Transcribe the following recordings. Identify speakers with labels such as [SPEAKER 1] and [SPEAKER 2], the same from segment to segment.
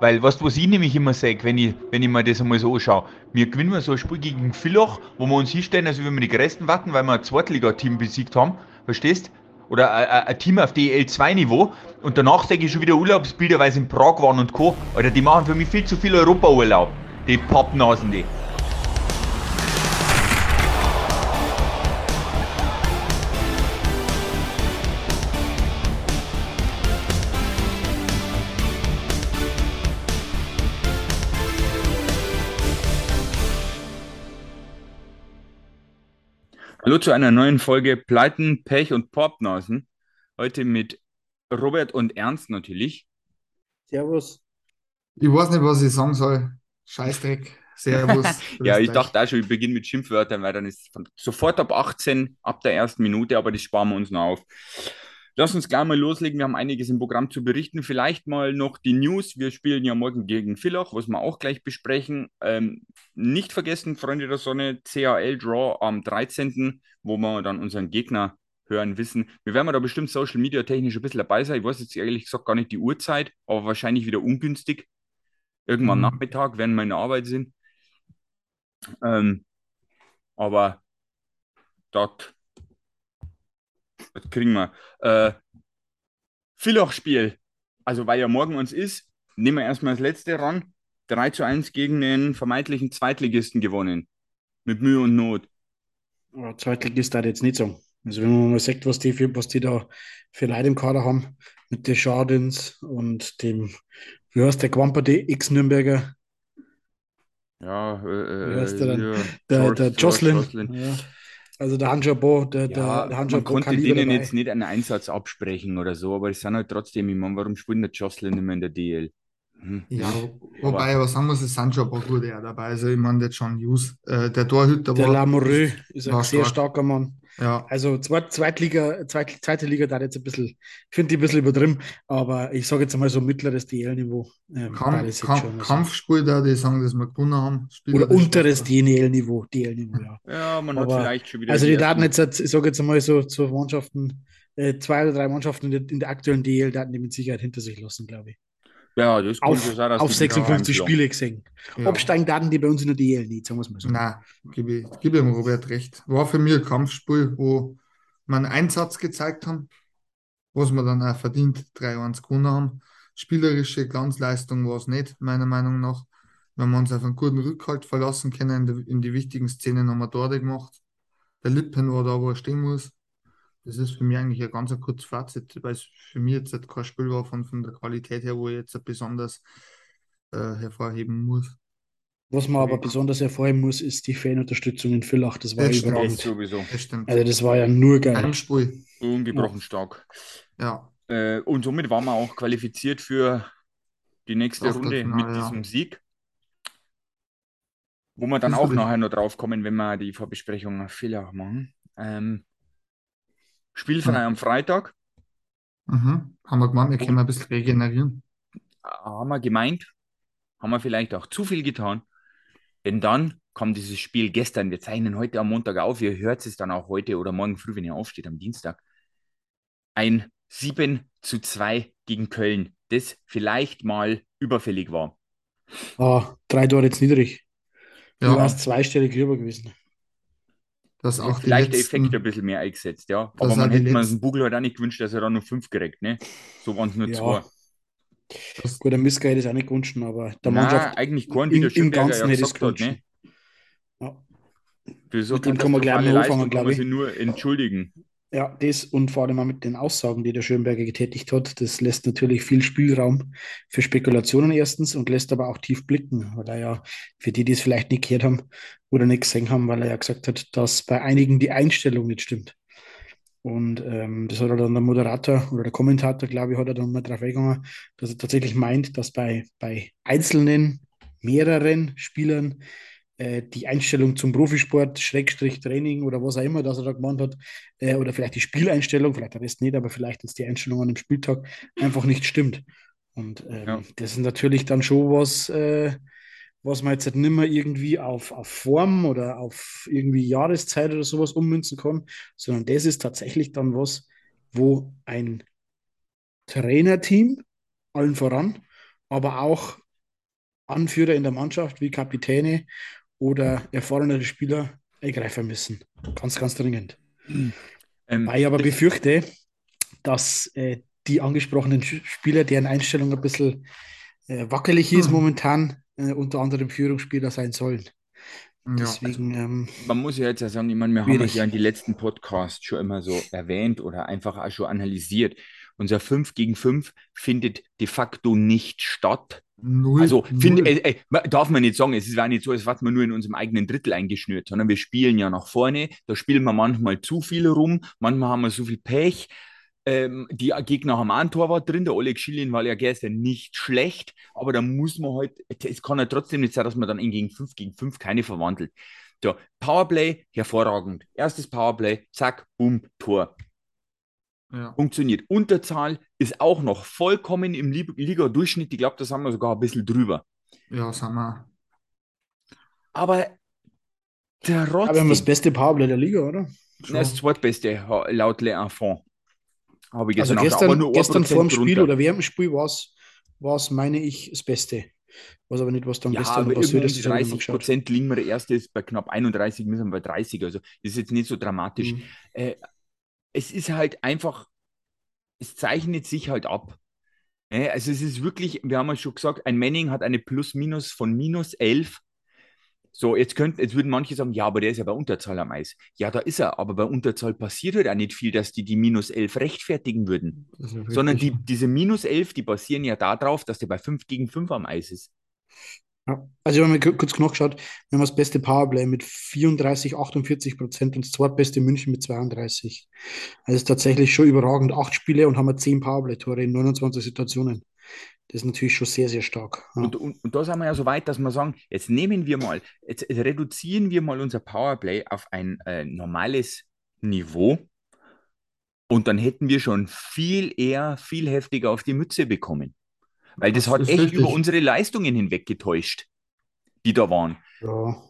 [SPEAKER 1] Weil was, was ich nämlich immer sage, wenn ich, wenn ich mir das einmal so anschaue, wir gewinnen wir so ein Spiel gegen Villach, wo wir uns hinstellen, als wenn wir die größten warten, weil wir ein Zweitliga-Team besiegt haben, verstehst? Oder ein Team auf DL2-Niveau und danach sage ich schon wieder Urlaubsbilder, weil sie in Prag waren und Co. Alter, die machen für mich viel zu viel Europa-Urlaub. Die Pappnasen, die. Hallo zu einer neuen Folge Pleiten, Pech und Popnasen. Heute mit Robert und Ernst natürlich.
[SPEAKER 2] Servus.
[SPEAKER 3] Ich weiß nicht, was ich sagen soll. Scheißdreck. Servus.
[SPEAKER 1] ja, ich dachte auch schon, ich beginne mit Schimpfwörtern, weil dann ist sofort ab 18, ab der ersten Minute, aber das sparen wir uns noch auf. Lass uns gleich mal loslegen. Wir haben einiges im Programm zu berichten. Vielleicht mal noch die News. Wir spielen ja morgen gegen Villach, was wir auch gleich besprechen. Ähm, nicht vergessen, Freunde der Sonne, CAL-Draw am 13., wo wir dann unseren Gegner hören wissen. Wir werden da bestimmt Social Media technisch ein bisschen dabei sein. Ich weiß jetzt ehrlich gesagt gar nicht die Uhrzeit, aber wahrscheinlich wieder ungünstig. Irgendwann mhm. Nachmittag, wenn wir in der Arbeit sind. Ähm, aber dort das kriegen wir. Äh, Villach-Spiel. Also, weil ja morgen uns ist, nehmen wir erstmal das letzte ran. 3 zu 1 gegen den vermeintlichen Zweitligisten gewonnen. Mit Mühe und Not.
[SPEAKER 2] Ja, Zweitligist hat jetzt nicht so. Also wenn man mal sieht, was die, für, was die da für Leute im Kader haben, mit den Schadens und dem, wie heißt der Quamper, der Ex-Nürnberger?
[SPEAKER 1] Ja, äh,
[SPEAKER 2] wie heißt der dann? Ja, der, George, der Jocelyn. Jocelyn. Ja. Also der Hanjabo, der, ja, der, der
[SPEAKER 1] Hanjabo Man konnte denen dabei. jetzt nicht einen Einsatz absprechen oder so, aber es sind halt trotzdem, ich meine, warum spielt der Jocelyn nicht mehr in der DL?
[SPEAKER 3] Hm. Ja, wobei, aber sagen muss, es sind schon ein paar gute dabei. Also, ich meine, der John Hughes, äh, der Torhüter
[SPEAKER 2] der war. Der Lamoureux ist ein sehr stark. starker Mann. Ja. Also Zweit, Zweitliga, Zweit, zweite Liga da jetzt ein bisschen, ich finde die ein bisschen übertrieben, aber ich sage jetzt mal so mittleres DL-Niveau.
[SPEAKER 3] Ähm, Kampf, Kampf, also. Kampfspiel da, die sagen, dass wir gewonnen haben.
[SPEAKER 2] Spieler Oder unteres DL-Niveau, DL-Niveau,
[SPEAKER 1] ja. Ja, man aber, hat vielleicht schon wieder.
[SPEAKER 2] Also die Daten jetzt, ich sage jetzt mal so zu Mannschaften, äh, zwei oder drei Mannschaften in der, in der aktuellen DL, daten die mit Sicherheit hinter sich lassen, glaube ich.
[SPEAKER 1] Ja, das
[SPEAKER 2] auf, so sein, auf 56 Spiele gesehen. Ja. Absteigen Daten die bei uns in der DL nicht, sagen wir es mal so.
[SPEAKER 3] Nein, gebe ich, gebe dem Robert recht. War für mich ein Kampfspiel, wo wir einen Einsatz gezeigt haben, was wir dann auch verdient 3-1 gewonnen haben. Spielerische Glanzleistung war es nicht, meiner Meinung nach. Wir haben uns auf einen guten Rückhalt verlassen können. In die, in die wichtigen Szenen haben wir Tore gemacht. Der Lippen war da, wo er stehen muss. Das ist für mich eigentlich ein ganz kurzes Fazit, weil es für mich jetzt kein Spiel war von, von der Qualität her, wo ich jetzt besonders äh, hervorheben muss.
[SPEAKER 2] Was man aber besonders hervorheben muss, ist die Fanunterstützung in Villach. Das war das überragend.
[SPEAKER 1] Sowieso.
[SPEAKER 2] Das stimmt. Also das war ja nur geil.
[SPEAKER 3] Ein Spiel.
[SPEAKER 1] Ungebrochen ja. stark.
[SPEAKER 3] Ja.
[SPEAKER 1] Äh, und somit waren wir auch qualifiziert für die nächste Runde mit ja. diesem Sieg. Wo wir dann auch nachher noch drauf kommen, wenn wir die Vorbesprechung nach Villach machen. Ähm, Spielfrei am Freitag.
[SPEAKER 3] Mhm. Haben wir gemeint, wir können ein bisschen regenerieren.
[SPEAKER 1] Haben wir gemeint, haben wir vielleicht auch zu viel getan. Denn dann kommt dieses Spiel gestern. Wir zeichnen heute am Montag auf. Ihr hört es dann auch heute oder morgen früh, wenn ihr aufsteht, am Dienstag. Ein 7 zu 2 gegen Köln, das vielleicht mal überfällig war.
[SPEAKER 2] Ah, drei Tore jetzt niedrig. Ja. Du warst zweistellig rüber gewesen
[SPEAKER 3] dass auch
[SPEAKER 1] vielleicht der Effekt ein bisschen mehr eingesetzt, ja. Aber man hätte man den Bugel halt auch nicht gewünscht, dass er da nur fünf kriegt, ne? So waren es nur ja. zwei.
[SPEAKER 2] Das Gut, der Miska hätte es auch nicht gewünscht, aber
[SPEAKER 1] der Nein, Mannschaft eigentlich kein, wie der im, im Ganzen ja gesagt hat, ne?
[SPEAKER 2] Ja. Für so Mit dem kann man gleich mal anfangen, glaube ich.
[SPEAKER 1] nur entschuldigen.
[SPEAKER 2] Ja, das und vor allem auch mit den Aussagen, die der Schönberger getätigt hat, das lässt natürlich viel Spielraum für Spekulationen erstens und lässt aber auch tief blicken, weil er ja, für die, die es vielleicht nicht gehört haben oder nicht gesehen haben, weil er ja gesagt hat, dass bei einigen die Einstellung nicht stimmt. Und ähm, das hat er dann der Moderator oder der Kommentator, glaube ich, hat er dann mal drauf eingegangen, dass er tatsächlich meint, dass bei, bei einzelnen, mehreren Spielern die Einstellung zum Profisport, Schrägstrich Training oder was auch immer, das er da gemacht hat, äh, oder vielleicht die Spieleinstellung, vielleicht der Rest nicht, aber vielleicht ist die Einstellung an dem Spieltag einfach nicht stimmt. Und ähm, ja. das ist natürlich dann schon was, äh, was man jetzt nicht mehr irgendwie auf, auf Form oder auf irgendwie Jahreszeit oder sowas ummünzen kann, sondern das ist tatsächlich dann was, wo ein Trainerteam allen voran, aber auch Anführer in der Mannschaft wie Kapitäne oder erfahrenere Spieler eingreifen müssen. Ganz, ganz dringend. Ähm, Weil ich aber befürchte, dass äh, die angesprochenen Spieler, deren Einstellung ein bisschen äh, wackelig ist hm. momentan, äh, unter anderem Führungsspieler sein sollen.
[SPEAKER 1] Deswegen, also, ähm, man muss ja jetzt ja sagen, ich meine, wir schwierig. haben es ja in die letzten Podcasts schon immer so erwähnt oder einfach auch schon analysiert. Unser 5 gegen 5 findet de facto nicht statt. Null, also find, äh, äh, darf man nicht sagen, es war nicht so, als wäre man nur in unserem eigenen Drittel eingeschnürt, sondern wir spielen ja nach vorne. Da spielen wir manchmal zu viel rum, manchmal haben wir so viel Pech. Ähm, die Gegner haben auch einen Torwart drin. Der Oleg Schilin war ja gestern nicht schlecht, aber da muss man halt, es kann ja trotzdem nicht sein, dass man dann in gegen 5 gegen 5 keine verwandelt. So, Powerplay, hervorragend. Erstes Powerplay, zack, boom, Tor. Ja. Funktioniert. Unterzahl ist auch noch vollkommen im Liga-Durchschnitt. Ich glaube, das haben wir sogar ein bisschen drüber.
[SPEAKER 3] Ja, das haben wir.
[SPEAKER 2] Aber der Rotz. Aber wir haben das beste Powerplay der Liga, oder?
[SPEAKER 1] Das zweitbeste laut Le Enfant.
[SPEAKER 2] Habe ich also gestern, gestern vor dem Spiel oder während dem Spiel war es, meine ich, das Beste. Was aber nicht, was dann
[SPEAKER 1] ja,
[SPEAKER 2] gestern
[SPEAKER 1] aber passiert ist. 30 Prozent liegen wir. Der erste ist bei knapp 31, müssen wir bei 30. Also, das ist jetzt nicht so dramatisch. Mhm. Äh, es ist halt einfach, es zeichnet sich halt ab. Äh, also, es ist wirklich, wir haben ja schon gesagt, ein Manning hat eine Plus-Minus von minus 11 so, jetzt könnten, jetzt würden manche sagen, ja, aber der ist ja bei Unterzahl am Eis. Ja, da ist er, aber bei Unterzahl passiert halt auch nicht viel, dass die die minus 11 rechtfertigen würden. Sondern die, diese minus 11, die basieren ja darauf, dass der bei 5 gegen 5 am Eis ist.
[SPEAKER 2] Ja. Also, ich habe mir kurz nachgeschaut, wir haben das beste Powerplay mit 34, 48 Prozent und das zweitbeste München mit 32. Also, ist tatsächlich schon überragend. Acht Spiele und haben wir 10 Powerplay-Tore in 29 Situationen. Das ist natürlich schon sehr, sehr stark.
[SPEAKER 1] Ja. Und, und, und, da sind wir ja so weit, dass wir sagen, jetzt nehmen wir mal, jetzt, jetzt reduzieren wir mal unser Powerplay auf ein äh, normales Niveau und dann hätten wir schon viel eher, viel heftiger auf die Mütze bekommen. Weil das, das hat echt richtig. über unsere Leistungen hinweg getäuscht, die da waren. Ja.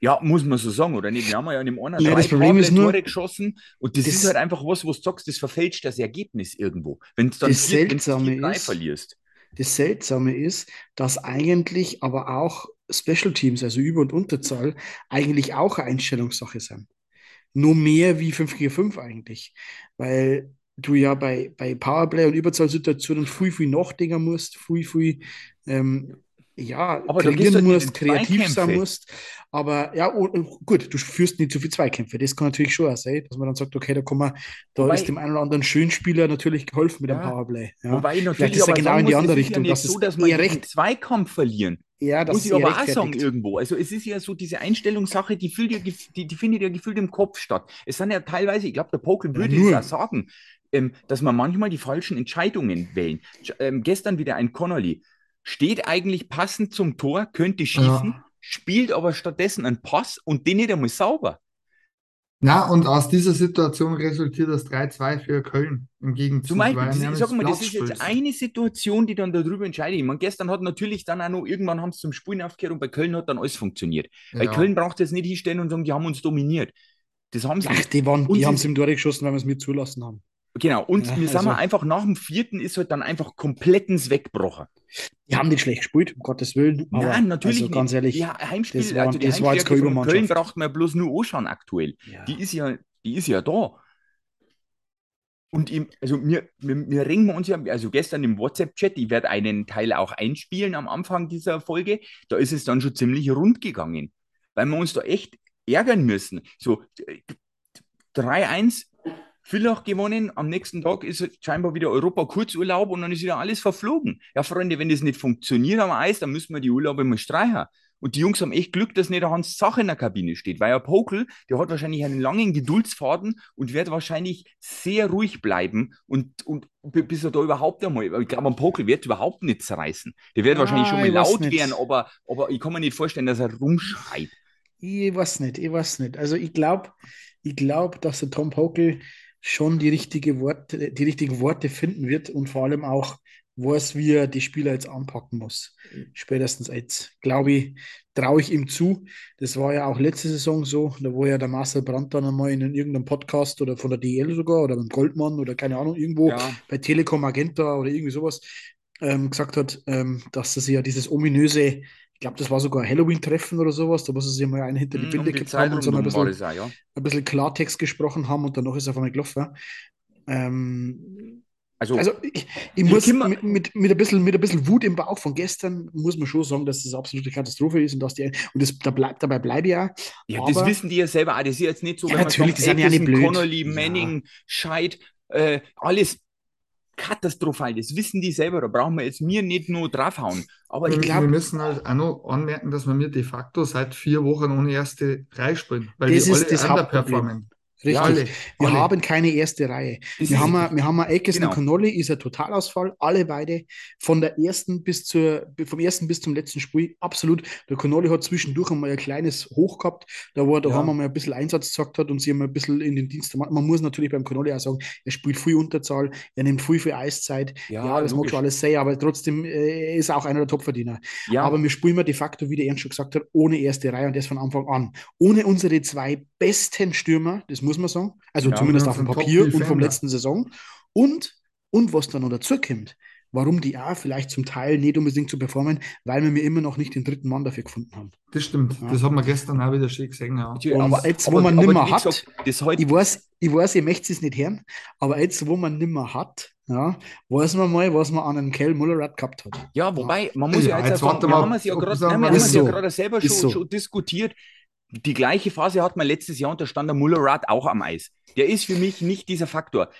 [SPEAKER 1] Ja, muss man so sagen, oder nicht? Wir haben ja in dem einen ja,
[SPEAKER 2] das Problem ist nur, Tore
[SPEAKER 1] geschossen und das, das, ist halt einfach was, wo du sagst, das verfälscht das Ergebnis irgendwo. Wenn du
[SPEAKER 2] dann das vier, Seltsame
[SPEAKER 1] vier, ist, verlierst.
[SPEAKER 2] Das Seltsame ist, dass eigentlich aber auch Special Teams, also Über- und Unterzahl, eigentlich auch eine Einstellungssache sind. Nur mehr wie 5 gegen 5 eigentlich. Weil du ja bei, bei Powerplay und Überzahlsituationen viel, viel nachdenken musst, viel, viel ähm, ja, aber trainieren musst, kreativ sein musst. Aber ja, oh, oh, gut, du führst nicht zu viel Zweikämpfe. Das kann natürlich schon auch sein, dass man dann sagt, okay, da kann man, da Wobei, ist dem einen oder anderen Schönspieler natürlich geholfen mit ja, dem Powerplay. Ja.
[SPEAKER 1] Wobei ich natürlich ist ja genau in die andere Richtung. Ja dass so, dass man eher recht Zweikampf verlieren. Ja, das muss ich aber auch sagen irgendwo. Also es ist ja so diese Einstellungssache, die, fühlt ja, die, die findet ja gefühlt im Kopf statt. Es sind ja teilweise, ich glaube, der Poker würde ja, es auch sagen, ähm, dass man manchmal die falschen Entscheidungen wählen. Ähm, gestern wieder ein Connolly steht eigentlich passend zum Tor, könnte schießen, ja. spielt aber stattdessen einen Pass und den nicht einmal sauber.
[SPEAKER 3] Na, und aus dieser Situation resultiert das 3-2 für Köln im Gegenzug.
[SPEAKER 1] Zum Beispiel, sag mal, das ist jetzt eine Situation, die dann darüber entscheidet. Ich meine, gestern hat natürlich dann auch noch, irgendwann haben sie zum Spielen aufgehört und bei Köln hat dann alles funktioniert. Ja. Bei Köln braucht es nicht hinstellen und sagen, die haben uns dominiert. Das haben sie.
[SPEAKER 2] Ach, die, waren, die haben es im Tor geschossen, weil wir es mit zulassen haben.
[SPEAKER 1] Genau, und ja, wir also, sagen einfach, nach dem vierten ist halt dann einfach komplett ins Weggebrochen.
[SPEAKER 2] Die haben nicht schlecht gespielt, um Gottes Willen.
[SPEAKER 1] Aber Nein, natürlich
[SPEAKER 2] also, ganz ehrlich.
[SPEAKER 1] Ja, Heimspiel, das war, also die das war jetzt keine Köln braucht man bloß nur anschauen aktuell. Ja. Die, ist ja, die ist ja da. Und im, also wir, wir, wir ringen uns ja, also gestern im WhatsApp-Chat, ich werde einen Teil auch einspielen am Anfang dieser Folge, da ist es dann schon ziemlich rund gegangen, weil wir uns da echt ärgern müssen. So 3-1 Villach gewonnen, am nächsten Tag ist scheinbar wieder Europa Kurzurlaub und dann ist wieder alles verflogen. Ja, Freunde, wenn das nicht funktioniert am Eis, dann müssen wir die Urlaube mal streichen. Und die Jungs haben echt Glück, dass nicht der Hans Sache in der Kabine steht, weil ja Pokel, der hat wahrscheinlich einen langen Geduldsfaden und wird wahrscheinlich sehr ruhig bleiben und, und bis er da überhaupt einmal, ich glaube, ein Pokel wird überhaupt nicht zerreißen. Der wird ah, wahrscheinlich schon mal laut werden, aber, aber ich kann mir nicht vorstellen, dass er rumschreit.
[SPEAKER 2] Ich weiß nicht, ich weiß nicht. Also ich glaube, ich glaube, dass der Tom Pokel schon die, richtige Worte, die richtigen Worte finden wird und vor allem auch weiß, wie er die Spieler jetzt anpacken muss. Spätestens jetzt, glaube ich, traue ich ihm zu. Das war ja auch letzte Saison so, da wo ja der Marcel Brandt dann einmal in irgendeinem Podcast oder von der DL sogar oder beim Goldmann oder keine Ahnung, irgendwo ja. bei Telekom Magenta oder irgendwie sowas ähm, gesagt hat, ähm, dass sie ja dieses ominöse, glaube, das war sogar ein Halloween-Treffen oder sowas, da wo sie sich mal einen hinter die Binde
[SPEAKER 1] Um
[SPEAKER 2] gekippt
[SPEAKER 1] Zeit
[SPEAKER 2] haben und so ein bisschen,
[SPEAKER 1] auch, ja.
[SPEAKER 2] ein bisschen Klartext gesprochen haben und danach ist er auf einmal gelaufen. Ähm,
[SPEAKER 1] Also,
[SPEAKER 2] also ich, ich
[SPEAKER 1] Wir
[SPEAKER 2] muss mit, mit, mit, ein bisschen, mit ein bisschen Wut im Bauch von gestern, muss man schon sagen, dass das absolute Katastrophe ist und dass die, und das, da bleib, dabei bleibe ich auch.
[SPEAKER 1] ja, das wissen die ja selber auch. Das ist jetzt nicht so,
[SPEAKER 2] Ja,
[SPEAKER 1] wenn man
[SPEAKER 2] natürlich,
[SPEAKER 1] sagt,
[SPEAKER 2] die sind ja nicht blöd.
[SPEAKER 1] Connolly,
[SPEAKER 2] Ja.
[SPEAKER 1] Manning, Scheid, äh, alles katastrophal. Das wissen die selber. Da brauchen wir jetzt mir nicht nur draufhauen. Aber
[SPEAKER 3] Wir,
[SPEAKER 1] ich
[SPEAKER 2] glaub-
[SPEAKER 3] wir müssen halt auch noch anmerken, dass wir mir de facto seit vier Wochen ohne erste Reihe spielen, weil
[SPEAKER 2] Das
[SPEAKER 3] die
[SPEAKER 2] ist
[SPEAKER 3] alle
[SPEAKER 2] das
[SPEAKER 3] underperformen.
[SPEAKER 2] Richtig.
[SPEAKER 3] alle,
[SPEAKER 2] wir
[SPEAKER 3] alle.
[SPEAKER 2] haben keine erste Reihe. Wir haben, ein- wir haben Aikison
[SPEAKER 1] Genau.
[SPEAKER 2] und Connolly, ist ein Totalausfall, alle beide von der ersten bis zur, vom ersten bis zum letzten Spiel, absolut. Der Connolly hat zwischendurch einmal ein kleines Hoch gehabt, da wo er
[SPEAKER 1] Ja.
[SPEAKER 2] mal ein bisschen Einsatz gesagt hat und sie haben ein bisschen in den Dienst gemacht. Man muss natürlich beim Connolly auch sagen, er spielt viel Unterzahl, er nimmt viel für Eiszeit.
[SPEAKER 1] Ja,
[SPEAKER 2] Ja, das mag
[SPEAKER 1] logisch.
[SPEAKER 2] schon alles sein, aber trotzdem äh, ist er auch einer der Topverdiener.
[SPEAKER 1] ja,
[SPEAKER 2] Aber wir spielen wir de facto, wie der Ernst schon gesagt hat, ohne erste Reihe und das von Anfang an. Ohne unsere zwei besten Stürmer, das muss man sagen. Also
[SPEAKER 1] Ja,
[SPEAKER 2] zumindest auf dem Papier und vom letzten Saison. Und, und was dann noch dazu kommt, warum die auch vielleicht zum Teil nicht unbedingt zu performen, weil wir mir immer noch nicht den dritten Mann dafür gefunden haben.
[SPEAKER 3] Das stimmt.
[SPEAKER 2] Ja.
[SPEAKER 3] Das haben wir gestern auch wieder schön gesehen. Ja.
[SPEAKER 2] Und
[SPEAKER 1] aber,
[SPEAKER 2] jetzt,
[SPEAKER 1] aber,
[SPEAKER 2] wo man
[SPEAKER 1] aber
[SPEAKER 2] nimmer
[SPEAKER 1] wie
[SPEAKER 2] hat,
[SPEAKER 1] gesagt, das heute
[SPEAKER 2] Ich weiß, ich weiß, ihr möchtet es nicht hören, aber jetzt, wo man nimmer hat, ja, weiß man mal, was man an einem Kell Mullerat gehabt hat.
[SPEAKER 1] Ja, wobei, man muss ja,
[SPEAKER 3] Ja,
[SPEAKER 1] jetzt,
[SPEAKER 3] jetzt
[SPEAKER 1] sagen, wir
[SPEAKER 3] mal,
[SPEAKER 1] haben es ja gerade ja
[SPEAKER 2] so.
[SPEAKER 1] gerade selber schon,
[SPEAKER 2] so.
[SPEAKER 1] schon diskutiert. Die gleiche Phase hat man letztes Jahr und da stand der Mullerat auch am Eis. Der ist für mich nicht dieser Faktor.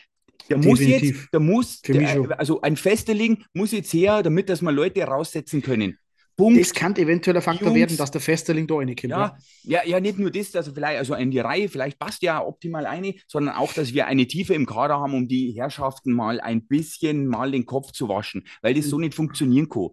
[SPEAKER 1] Der muss
[SPEAKER 2] Definitiv.
[SPEAKER 1] jetzt, der muss, der,
[SPEAKER 2] schon.
[SPEAKER 1] also ein Festeling muss jetzt her, damit dass wir Leute raussetzen können. Punkt.
[SPEAKER 2] Das kann eventuell ein Faktor
[SPEAKER 1] Jungs.
[SPEAKER 2] werden, dass der Festerling da reinkommt.
[SPEAKER 1] Ja, ja, ja, nicht nur das, also vielleicht, also in die Reihe, vielleicht passt ja optimal eine, sondern auch, dass wir eine Tiefe im Kader haben, um die Herrschaften mal ein bisschen mal den Kopf zu waschen, weil das so nicht funktionieren kann.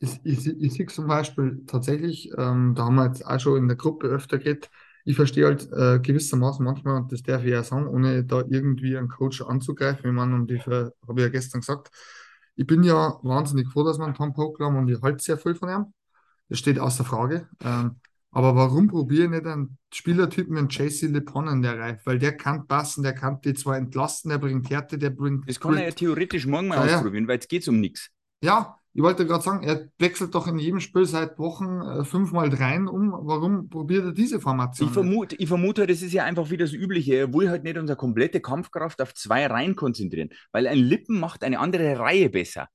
[SPEAKER 3] Ich, ich, ich sehe zum Beispiel tatsächlich, ähm, da haben wir jetzt auch schon in der Gruppe öfter geredet, ich verstehe halt äh, gewissermaßen manchmal, und das darf ich ja sagen, ohne da irgendwie einen Coach anzugreifen, ich meine, und ich habe ich ja gestern gesagt, ich bin ja wahnsinnig froh, dass wir einen Tom Poker haben und ich halte sehr viel von ihm. Das steht außer Frage. Ähm, aber warum probiere ich nicht einen Spielertypen einen JC LePon in der Reihe? Weil der kann passen, der kann die zwar entlasten, der bringt Härte, der bringt
[SPEAKER 1] Das kann er ja theoretisch morgen mal
[SPEAKER 3] ja.
[SPEAKER 1] ausprobieren, weil jetzt geht es um nichts.
[SPEAKER 3] Ja, ich wollte gerade sagen, er wechselt doch in jedem Spiel seit Wochen äh, fünfmal rein um. Warum probiert er diese Formation?
[SPEAKER 1] Ich vermute, ich vermute, das ist ja einfach wieder das Übliche. Er will halt nicht unsere komplette Kampfkraft auf zwei Reihen konzentrieren, weil ein Lippen macht eine andere Reihe besser.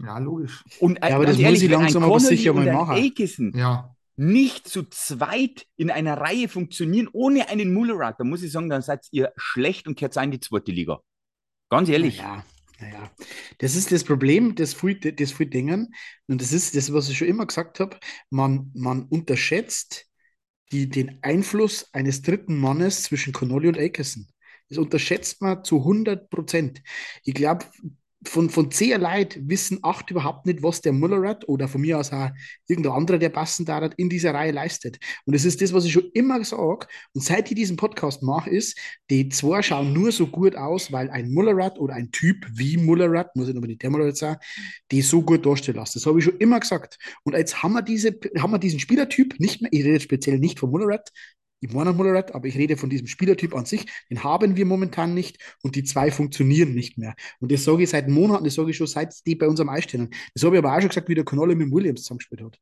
[SPEAKER 3] Ja, logisch.
[SPEAKER 1] Und äh,
[SPEAKER 2] Ja, aber das muss ich langsam aber sicher mal
[SPEAKER 1] und ein
[SPEAKER 2] machen.
[SPEAKER 1] Aikison
[SPEAKER 3] Ja,
[SPEAKER 1] nicht zu zweit in einer Reihe funktionieren, ohne einen Mullerat, dann muss ich sagen, dann seid ihr schlecht und kehrt in die zweite Liga. Ganz ehrlich.
[SPEAKER 2] Naja, naja. Das ist das Problem des viel, des viel Dingen. Und das ist das, was ich schon immer gesagt habe. Man, man unterschätzt die, den Einfluss eines dritten Mannes zwischen Connolly und Aikison. Das unterschätzt man zu 100 Prozent. Ich glaube, von, von zehn Leuten wissen acht überhaupt nicht, was der Mullerat oder von mir aus auch irgendein anderer, der passen darf, in dieser Reihe leistet. Und das ist das, was ich schon immer sage. Und seit ich diesen Podcast mache, ist, die zwei schauen nur so gut aus, weil ein Mullerat oder ein Typ wie Mullerat, muss ich nicht unbedingt der Mullerat sein, die so gut darstellen lassen. Das habe ich schon immer gesagt. Und jetzt haben wir, diese, haben wir diesen Spielertyp nicht mehr, ich rede speziell nicht von Mullerat, ich meine Mullerat, aber ich rede von diesem Spielertyp an sich, den haben wir momentan nicht und die zwei funktionieren nicht mehr. Und das sage ich seit Monaten, das sage ich schon seit die bei uns am Eis stehen. Das habe ich aber auch schon gesagt, wie der Connolly mit dem Williams zusammengespielt hat.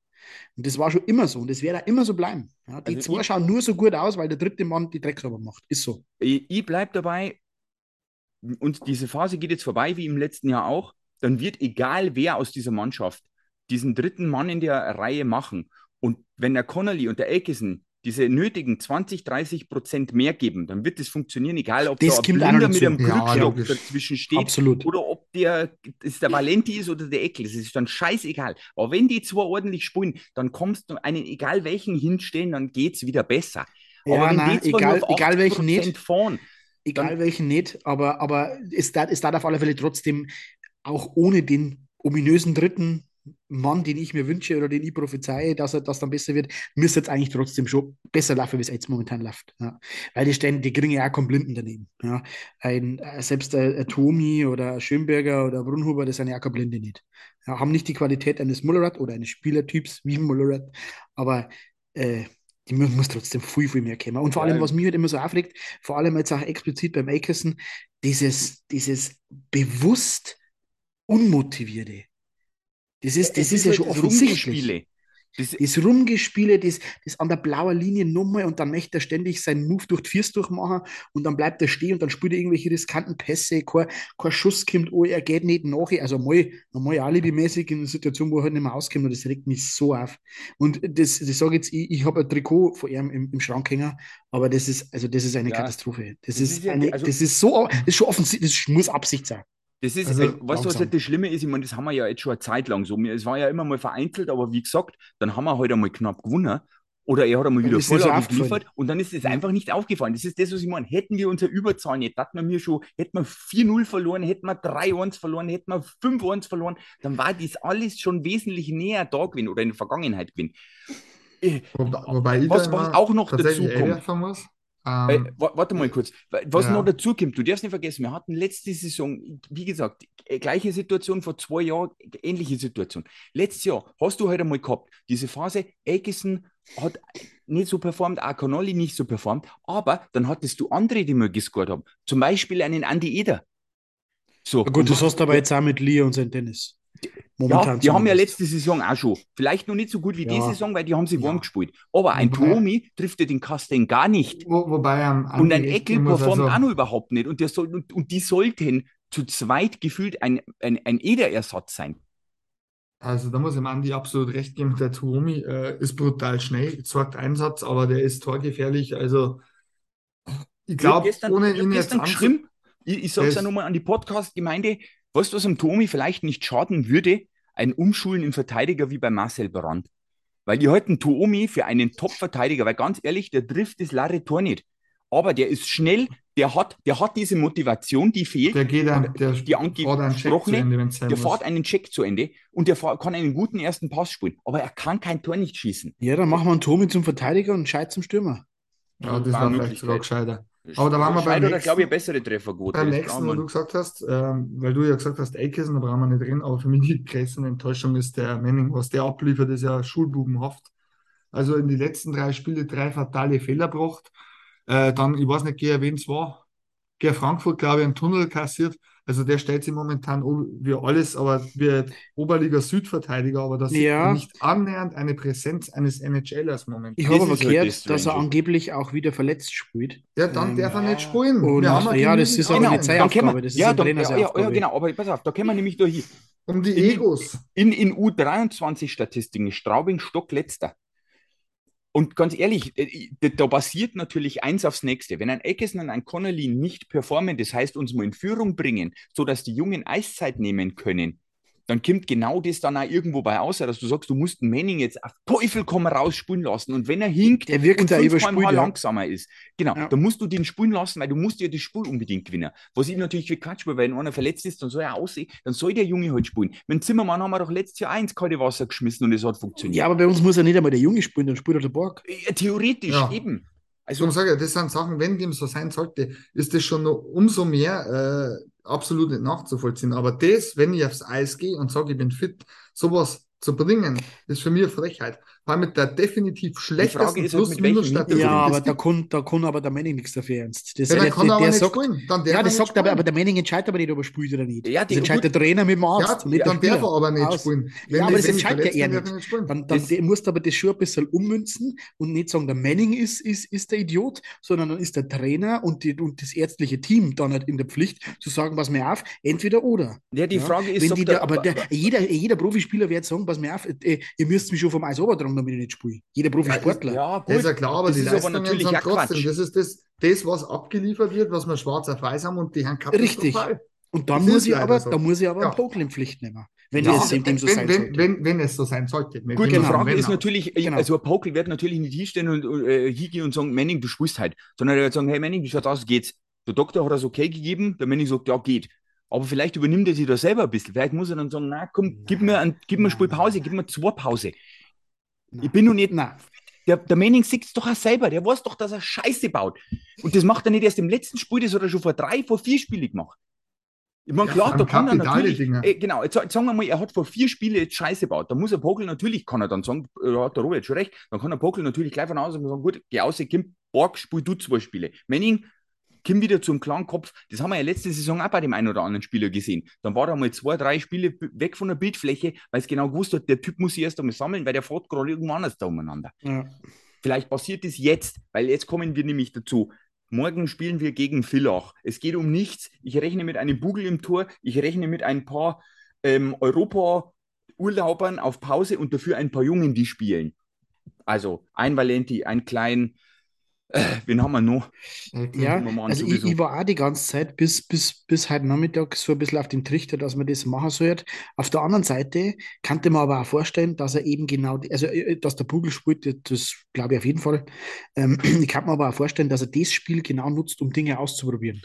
[SPEAKER 2] Und das war schon immer so und das wird auch immer so bleiben. Ja, die
[SPEAKER 1] Also
[SPEAKER 2] zwei
[SPEAKER 1] ich-
[SPEAKER 2] schauen nur so gut aus, weil der dritte Mann die Drecksarbeit macht. Ist so.
[SPEAKER 1] Ich, ich bleibe dabei, und diese Phase geht jetzt vorbei, wie im letzten Jahr auch, dann wird egal wer aus dieser Mannschaft diesen dritten Mann in der Reihe machen. Und wenn der Connolly und der Aikison diese nötigen 20, 30 Prozent mehr geben, dann wird das funktionieren, egal ob
[SPEAKER 2] Das
[SPEAKER 1] da ein Blinder mit einem
[SPEAKER 3] Ja,
[SPEAKER 1] Krückstock
[SPEAKER 3] logisch.
[SPEAKER 1] dazwischen steht
[SPEAKER 2] Absolut.
[SPEAKER 1] oder ob der ist der Valenti ist oder der Eckel, das ist dann scheißegal. Aber wenn die zwei ordentlich spielen, dann kommst du einen, egal welchen hinstellen, dann geht es wieder besser.
[SPEAKER 2] Ja,
[SPEAKER 1] Aber wenn
[SPEAKER 2] nein,
[SPEAKER 1] die zwei
[SPEAKER 2] egal-
[SPEAKER 1] nur auf
[SPEAKER 2] egal welchen
[SPEAKER 1] 80%
[SPEAKER 2] nicht.
[SPEAKER 1] fahren,
[SPEAKER 2] Egal
[SPEAKER 1] Dann-
[SPEAKER 2] welchen nicht, aber, aber es darf es darf auf alle Fälle trotzdem auch ohne den ominösen dritten Mann, den ich mir wünsche oder den ich prophezeie, dass er das dann besser wird, müsste jetzt eigentlich trotzdem schon besser laufen, wie es jetzt momentan läuft. Ja. Weil die stehen, die kriegen ja auch keinen Blinden daneben. Ja. Ein, äh, selbst ein, ein Tomi oder ein Schönberger oder ein Brunhuber, das sind ja auch keine Blinde nicht. Ja, haben nicht die Qualität eines Mullerat oder eines Spielertyps wie Mullerat, aber äh, die mu- muss trotzdem viel, viel mehr kommen. Und vor allem, was mich halt immer so aufregt, vor allem jetzt auch explizit beim Akison, dieses, dieses bewusst Unmotivierte. Das ist, das ist, ist ja halt schon offensichtlich. Das, das Rumgespiele, das, das an der blauen Linie nochmal und dann möchte er ständig seinen Move durch die Viers durchmachen und dann bleibt er stehen und dann spielt er irgendwelche riskanten Pässe, kein, kein Schuss kommt, oh, er geht nicht nach. Also mal, mal alibimäßig in einer Situation, wo er halt nicht mehr auskommt und das regt mich so auf. Und das, das sage jetzt, ich, ich habe ein Trikot von ihm im, im Schrank hängen, aber das ist, also das ist eine ja. Katastrophe. Das, das ist, ist eine, also, das ist so, das ist schon offensichtlich, das muss Absicht sein.
[SPEAKER 1] Das ist, also, äh, weißt du, was halt das Schlimme ist? Ich meine, das haben wir ja jetzt schon eine Zeit lang so. Es war ja immer mal vereinzelt, aber wie gesagt, dann haben wir heute halt einmal knapp gewonnen. Oder er hat einmal wieder voll geliefert und dann ist es einfach nicht aufgefallen. Das ist das, was ich meine. Hätten wir unsere Überzahl nicht, hätten wir mir schon, hätten wir 4-0 verloren, hätten wir 3-1 verloren, hätten wir 5-1 verloren, dann war das alles schon wesentlich näher da gewesen oder in der Vergangenheit gewesen.
[SPEAKER 3] Äh, wobei was, was auch noch dazu kommt.
[SPEAKER 1] Ähm, warte mal kurz. Was ja. noch dazu kommt, du darfst nicht vergessen, wir hatten letzte Saison, wie gesagt, äh, gleiche Situation vor zwei Jahren, ähnliche Situation. Letztes Jahr hast du halt einmal gehabt, diese Phase, Eggison hat nicht so performt, auch Canoli nicht so performt, aber dann hattest du andere, die mal gescored haben. Zum Beispiel einen Andy Eder.
[SPEAKER 2] So, ja gut, das hast du aber jetzt auch mit Lee und St. Dennis.
[SPEAKER 1] Momentan ja, die haben ja letzte Saison auch schon. Vielleicht noch nicht so gut wie ja. die Saison, weil die haben sie warm gespielt. Aber ein Tuomi trifft ja den Kasten gar nicht.
[SPEAKER 3] Wo, wobei
[SPEAKER 1] um, Und ein Eckel performt also auch noch überhaupt nicht. Und, der soll, und, und, die sollten zu zweit gefühlt ein, ein, ein Ederersatz sein.
[SPEAKER 3] Also da muss ich Andi absolut recht geben. Der Tuomi äh, ist brutal schnell, sorgt Einsatz, aber der ist torgefährlich. Also ich glaube, ohne ihn jetzt
[SPEAKER 1] geschrieben, ich, ich sage es ja nochmal an die Podcast-Gemeinde, Weißt du, was am Tomi vielleicht nicht schaden würde? Ein Umschulen in Verteidiger wie bei Marcel Brandt. Weil die halten Tuomi für einen Top-Verteidiger, weil ganz ehrlich, der trifft das Larre Tor nicht. Aber der ist schnell, der hat, der hat diese Motivation, die fehlt.
[SPEAKER 3] Der geht dann, der
[SPEAKER 1] die angesprochene, Ende, der fährt einen Check zu Ende und der kann einen guten ersten Pass spielen. Aber er kann kein Tor nicht schießen.
[SPEAKER 2] Ja, dann machen wir einen Tomi zum Verteidiger und Scheid zum Stürmer.
[SPEAKER 3] Ja, das war, war vielleicht sogar gescheiter. Aber da waren wir beim
[SPEAKER 1] nächsten, glaube ich, bessere Trefferquote.
[SPEAKER 3] Beim nächsten, wo du gesagt hast, ähm, weil du ja gesagt hast, Eikesen, da brauchen wir nicht drin, aber für mich die größte Enttäuschung ist der Manning, was der abliefert, ist ja schulbubenhaft. Also in die letzten drei Spiele drei fatale Fehler gebracht. Äh, dann, ich weiß nicht, wer wen es war, Ger Frankfurt, glaube ich, einen Tunnel kassiert. Also der stellt sich momentan wie alles, aber wird Oberliga Südverteidiger, aber das ja. ist nicht annähernd eine Präsenz eines NHLers momentan.
[SPEAKER 2] Ich habe aber gehört, halt dass er angeblich auch wieder verletzt spielt.
[SPEAKER 3] Ja, dann ähm, darf er nicht spielen.
[SPEAKER 2] Und ja, ja das ist auch genau, eine Zeitaufgabe. Das ist
[SPEAKER 1] ja, dann, ja, ja, ja, genau, aber pass auf, da können wir nämlich durch.
[SPEAKER 3] Um die Egos.
[SPEAKER 1] In, in, in U23-Statistiken ist Straubing stockletzter. Und ganz ehrlich, äh, da basiert natürlich eins aufs nächste. Wenn ein Eckesen und ein Connolly nicht performen, das heißt uns mal in Führung bringen, sodass die Jungen Eiszeit nehmen können, dann kommt genau das dann auch irgendwo bei aus, dass du sagst, du musst den Manning jetzt auf Teufel komm raus spulen lassen. Und wenn er hinkt,
[SPEAKER 2] der wirkt und da
[SPEAKER 1] fünfmal ja. langsamer ist, genau, ja. dann musst du den spulen lassen, weil du musst ja das Spul unbedingt gewinnen. Was ich natürlich wie Quatsch weil wenn einer verletzt ist, dann soll er aussehen, dann soll der Junge halt spulen. Mit Zimmermann haben wir doch letztes Jahr eins kalte Wasser geschmissen und es hat funktioniert.
[SPEAKER 2] Ja, aber bei uns muss ja nicht einmal der Junge spielen, dann spielt er der Borg.
[SPEAKER 1] Ja, theoretisch, ja. eben.
[SPEAKER 3] Also, ich sage, das sind Sachen, wenn dem so sein sollte, ist das schon noch umso mehr äh, absolut nicht nachzuvollziehen. Aber das, wenn ich aufs Eis gehe und sage, ich bin fit, sowas zu bringen, ist für mich Frechheit. Allem mit der definitiv schlechtesten
[SPEAKER 2] halt Plus-Minus-Statistik. Ja, aber da kann, da kann aber der Manning nichts dafür ernst.
[SPEAKER 3] Das ja, der kann der, aber der nicht sagt, spielen.
[SPEAKER 2] Dann ja, das sagt aber, aber der Manning entscheidet aber nicht, ob er spielt oder nicht. Ja, das entscheidet der Trainer mit dem Arzt.
[SPEAKER 3] Ja, dann darf er aber nicht Aus. spielen.
[SPEAKER 2] Wenn ja, aber das entscheidet er nicht. nicht dann, dann das, musst du aber das schon ein bisschen ummünzen und nicht sagen, der Manning ist, ist, ist der Idiot, sondern dann ist der Trainer und, die, und das ärztliche Team dann halt in der Pflicht zu sagen, pass mir auf, entweder oder.
[SPEAKER 1] Ja, die Frage ist,
[SPEAKER 2] Wenn die da, aber der, jeder, jeder Profispieler wird sagen, pass mir auf, äh, ihr müsst mich schon vom Eis runtertragen, damit ich nicht spiele. Jeder Profisportler.
[SPEAKER 3] Ja, gut. Das ist ja klar, aber das die Leistungen aber sind trotzdem, Quatsch. das ist das, das, was abgeliefert wird, was wir schwarz auf weiß haben und die haben
[SPEAKER 2] Richtig. Und dann muss, ich aber, so. da muss ich aber ja. einen Pokel in Pflicht nehmen.
[SPEAKER 3] Wenn, ja, es, wenn, so wenn, wenn, wenn, wenn, es so sein sollte.
[SPEAKER 1] Gut, die Frage ist natürlich, genau. also ein Pokel wird natürlich nicht hinstellen und äh, hingehen und sagen, Manning, du spielst halt. Sondern er wird sagen, hey Manning, wie schaut aus, geht's? Der Doktor hat das okay gegeben, der Manning sagt, ja, geht. Aber vielleicht übernimmt er sich da selber ein bisschen. Vielleicht muss er dann sagen, na komm, gib mir, ein, gib mir eine Spielpause, gib mir zwei Pause. Nein. Ich bin noch nicht. Nein. Der, der Manning sieht es doch auch selber. Der weiß doch, dass er Scheiße baut. Und das macht er nicht erst im letzten Spiel, das hat er schon vor drei, vor vier Spielen gemacht. Ich meine, klar, ja, da kann er natürlich. Äh, genau, jetzt, jetzt, sagen wir mal, er hat vor vier Spielen jetzt Scheiße baut. Da muss er Pogel natürlich, kann er dann sagen, da äh, hat der Robert schon recht, dann kann er Pogel natürlich gleich von außen sagen, gut, geh aus, Kim, Borg, spiel du zwei Spiele. Manning, komm wieder zum klaren Kopf. Das haben wir ja letzte Saison auch bei dem einen oder anderen Spieler gesehen. Dann war er mal zwei, drei Spiele weg von der Bildfläche, weil es genau gewusst hat, der Typ muss sich erst einmal sammeln, weil der fährt gerade irgendwo anders da umeinander. Ja. Vielleicht passiert es jetzt, weil jetzt kommen wir nämlich dazu. Morgen spielen wir gegen Villach. Es geht um nichts. Ich rechne mit einem Bugel im Tor. Ich rechne mit ein paar ähm, Europa-Urlaubern auf Pause und dafür ein paar Jungen, die spielen. Also ein Valenti, ein Klein, äh, wen haben wir noch?
[SPEAKER 2] Ja, also ich, ich, war auch die ganze Zeit bis, bis, bis heute Nachmittag so ein bisschen auf dem Trichter, dass man das machen sollte. Auf der anderen Seite kannte man aber auch vorstellen, dass er eben genau, also äh, dass der Bugel spielt, das glaube ich auf jeden Fall. Ähm, ich kann mir aber auch vorstellen, dass er das Spiel genau nutzt, um Dinge auszuprobieren.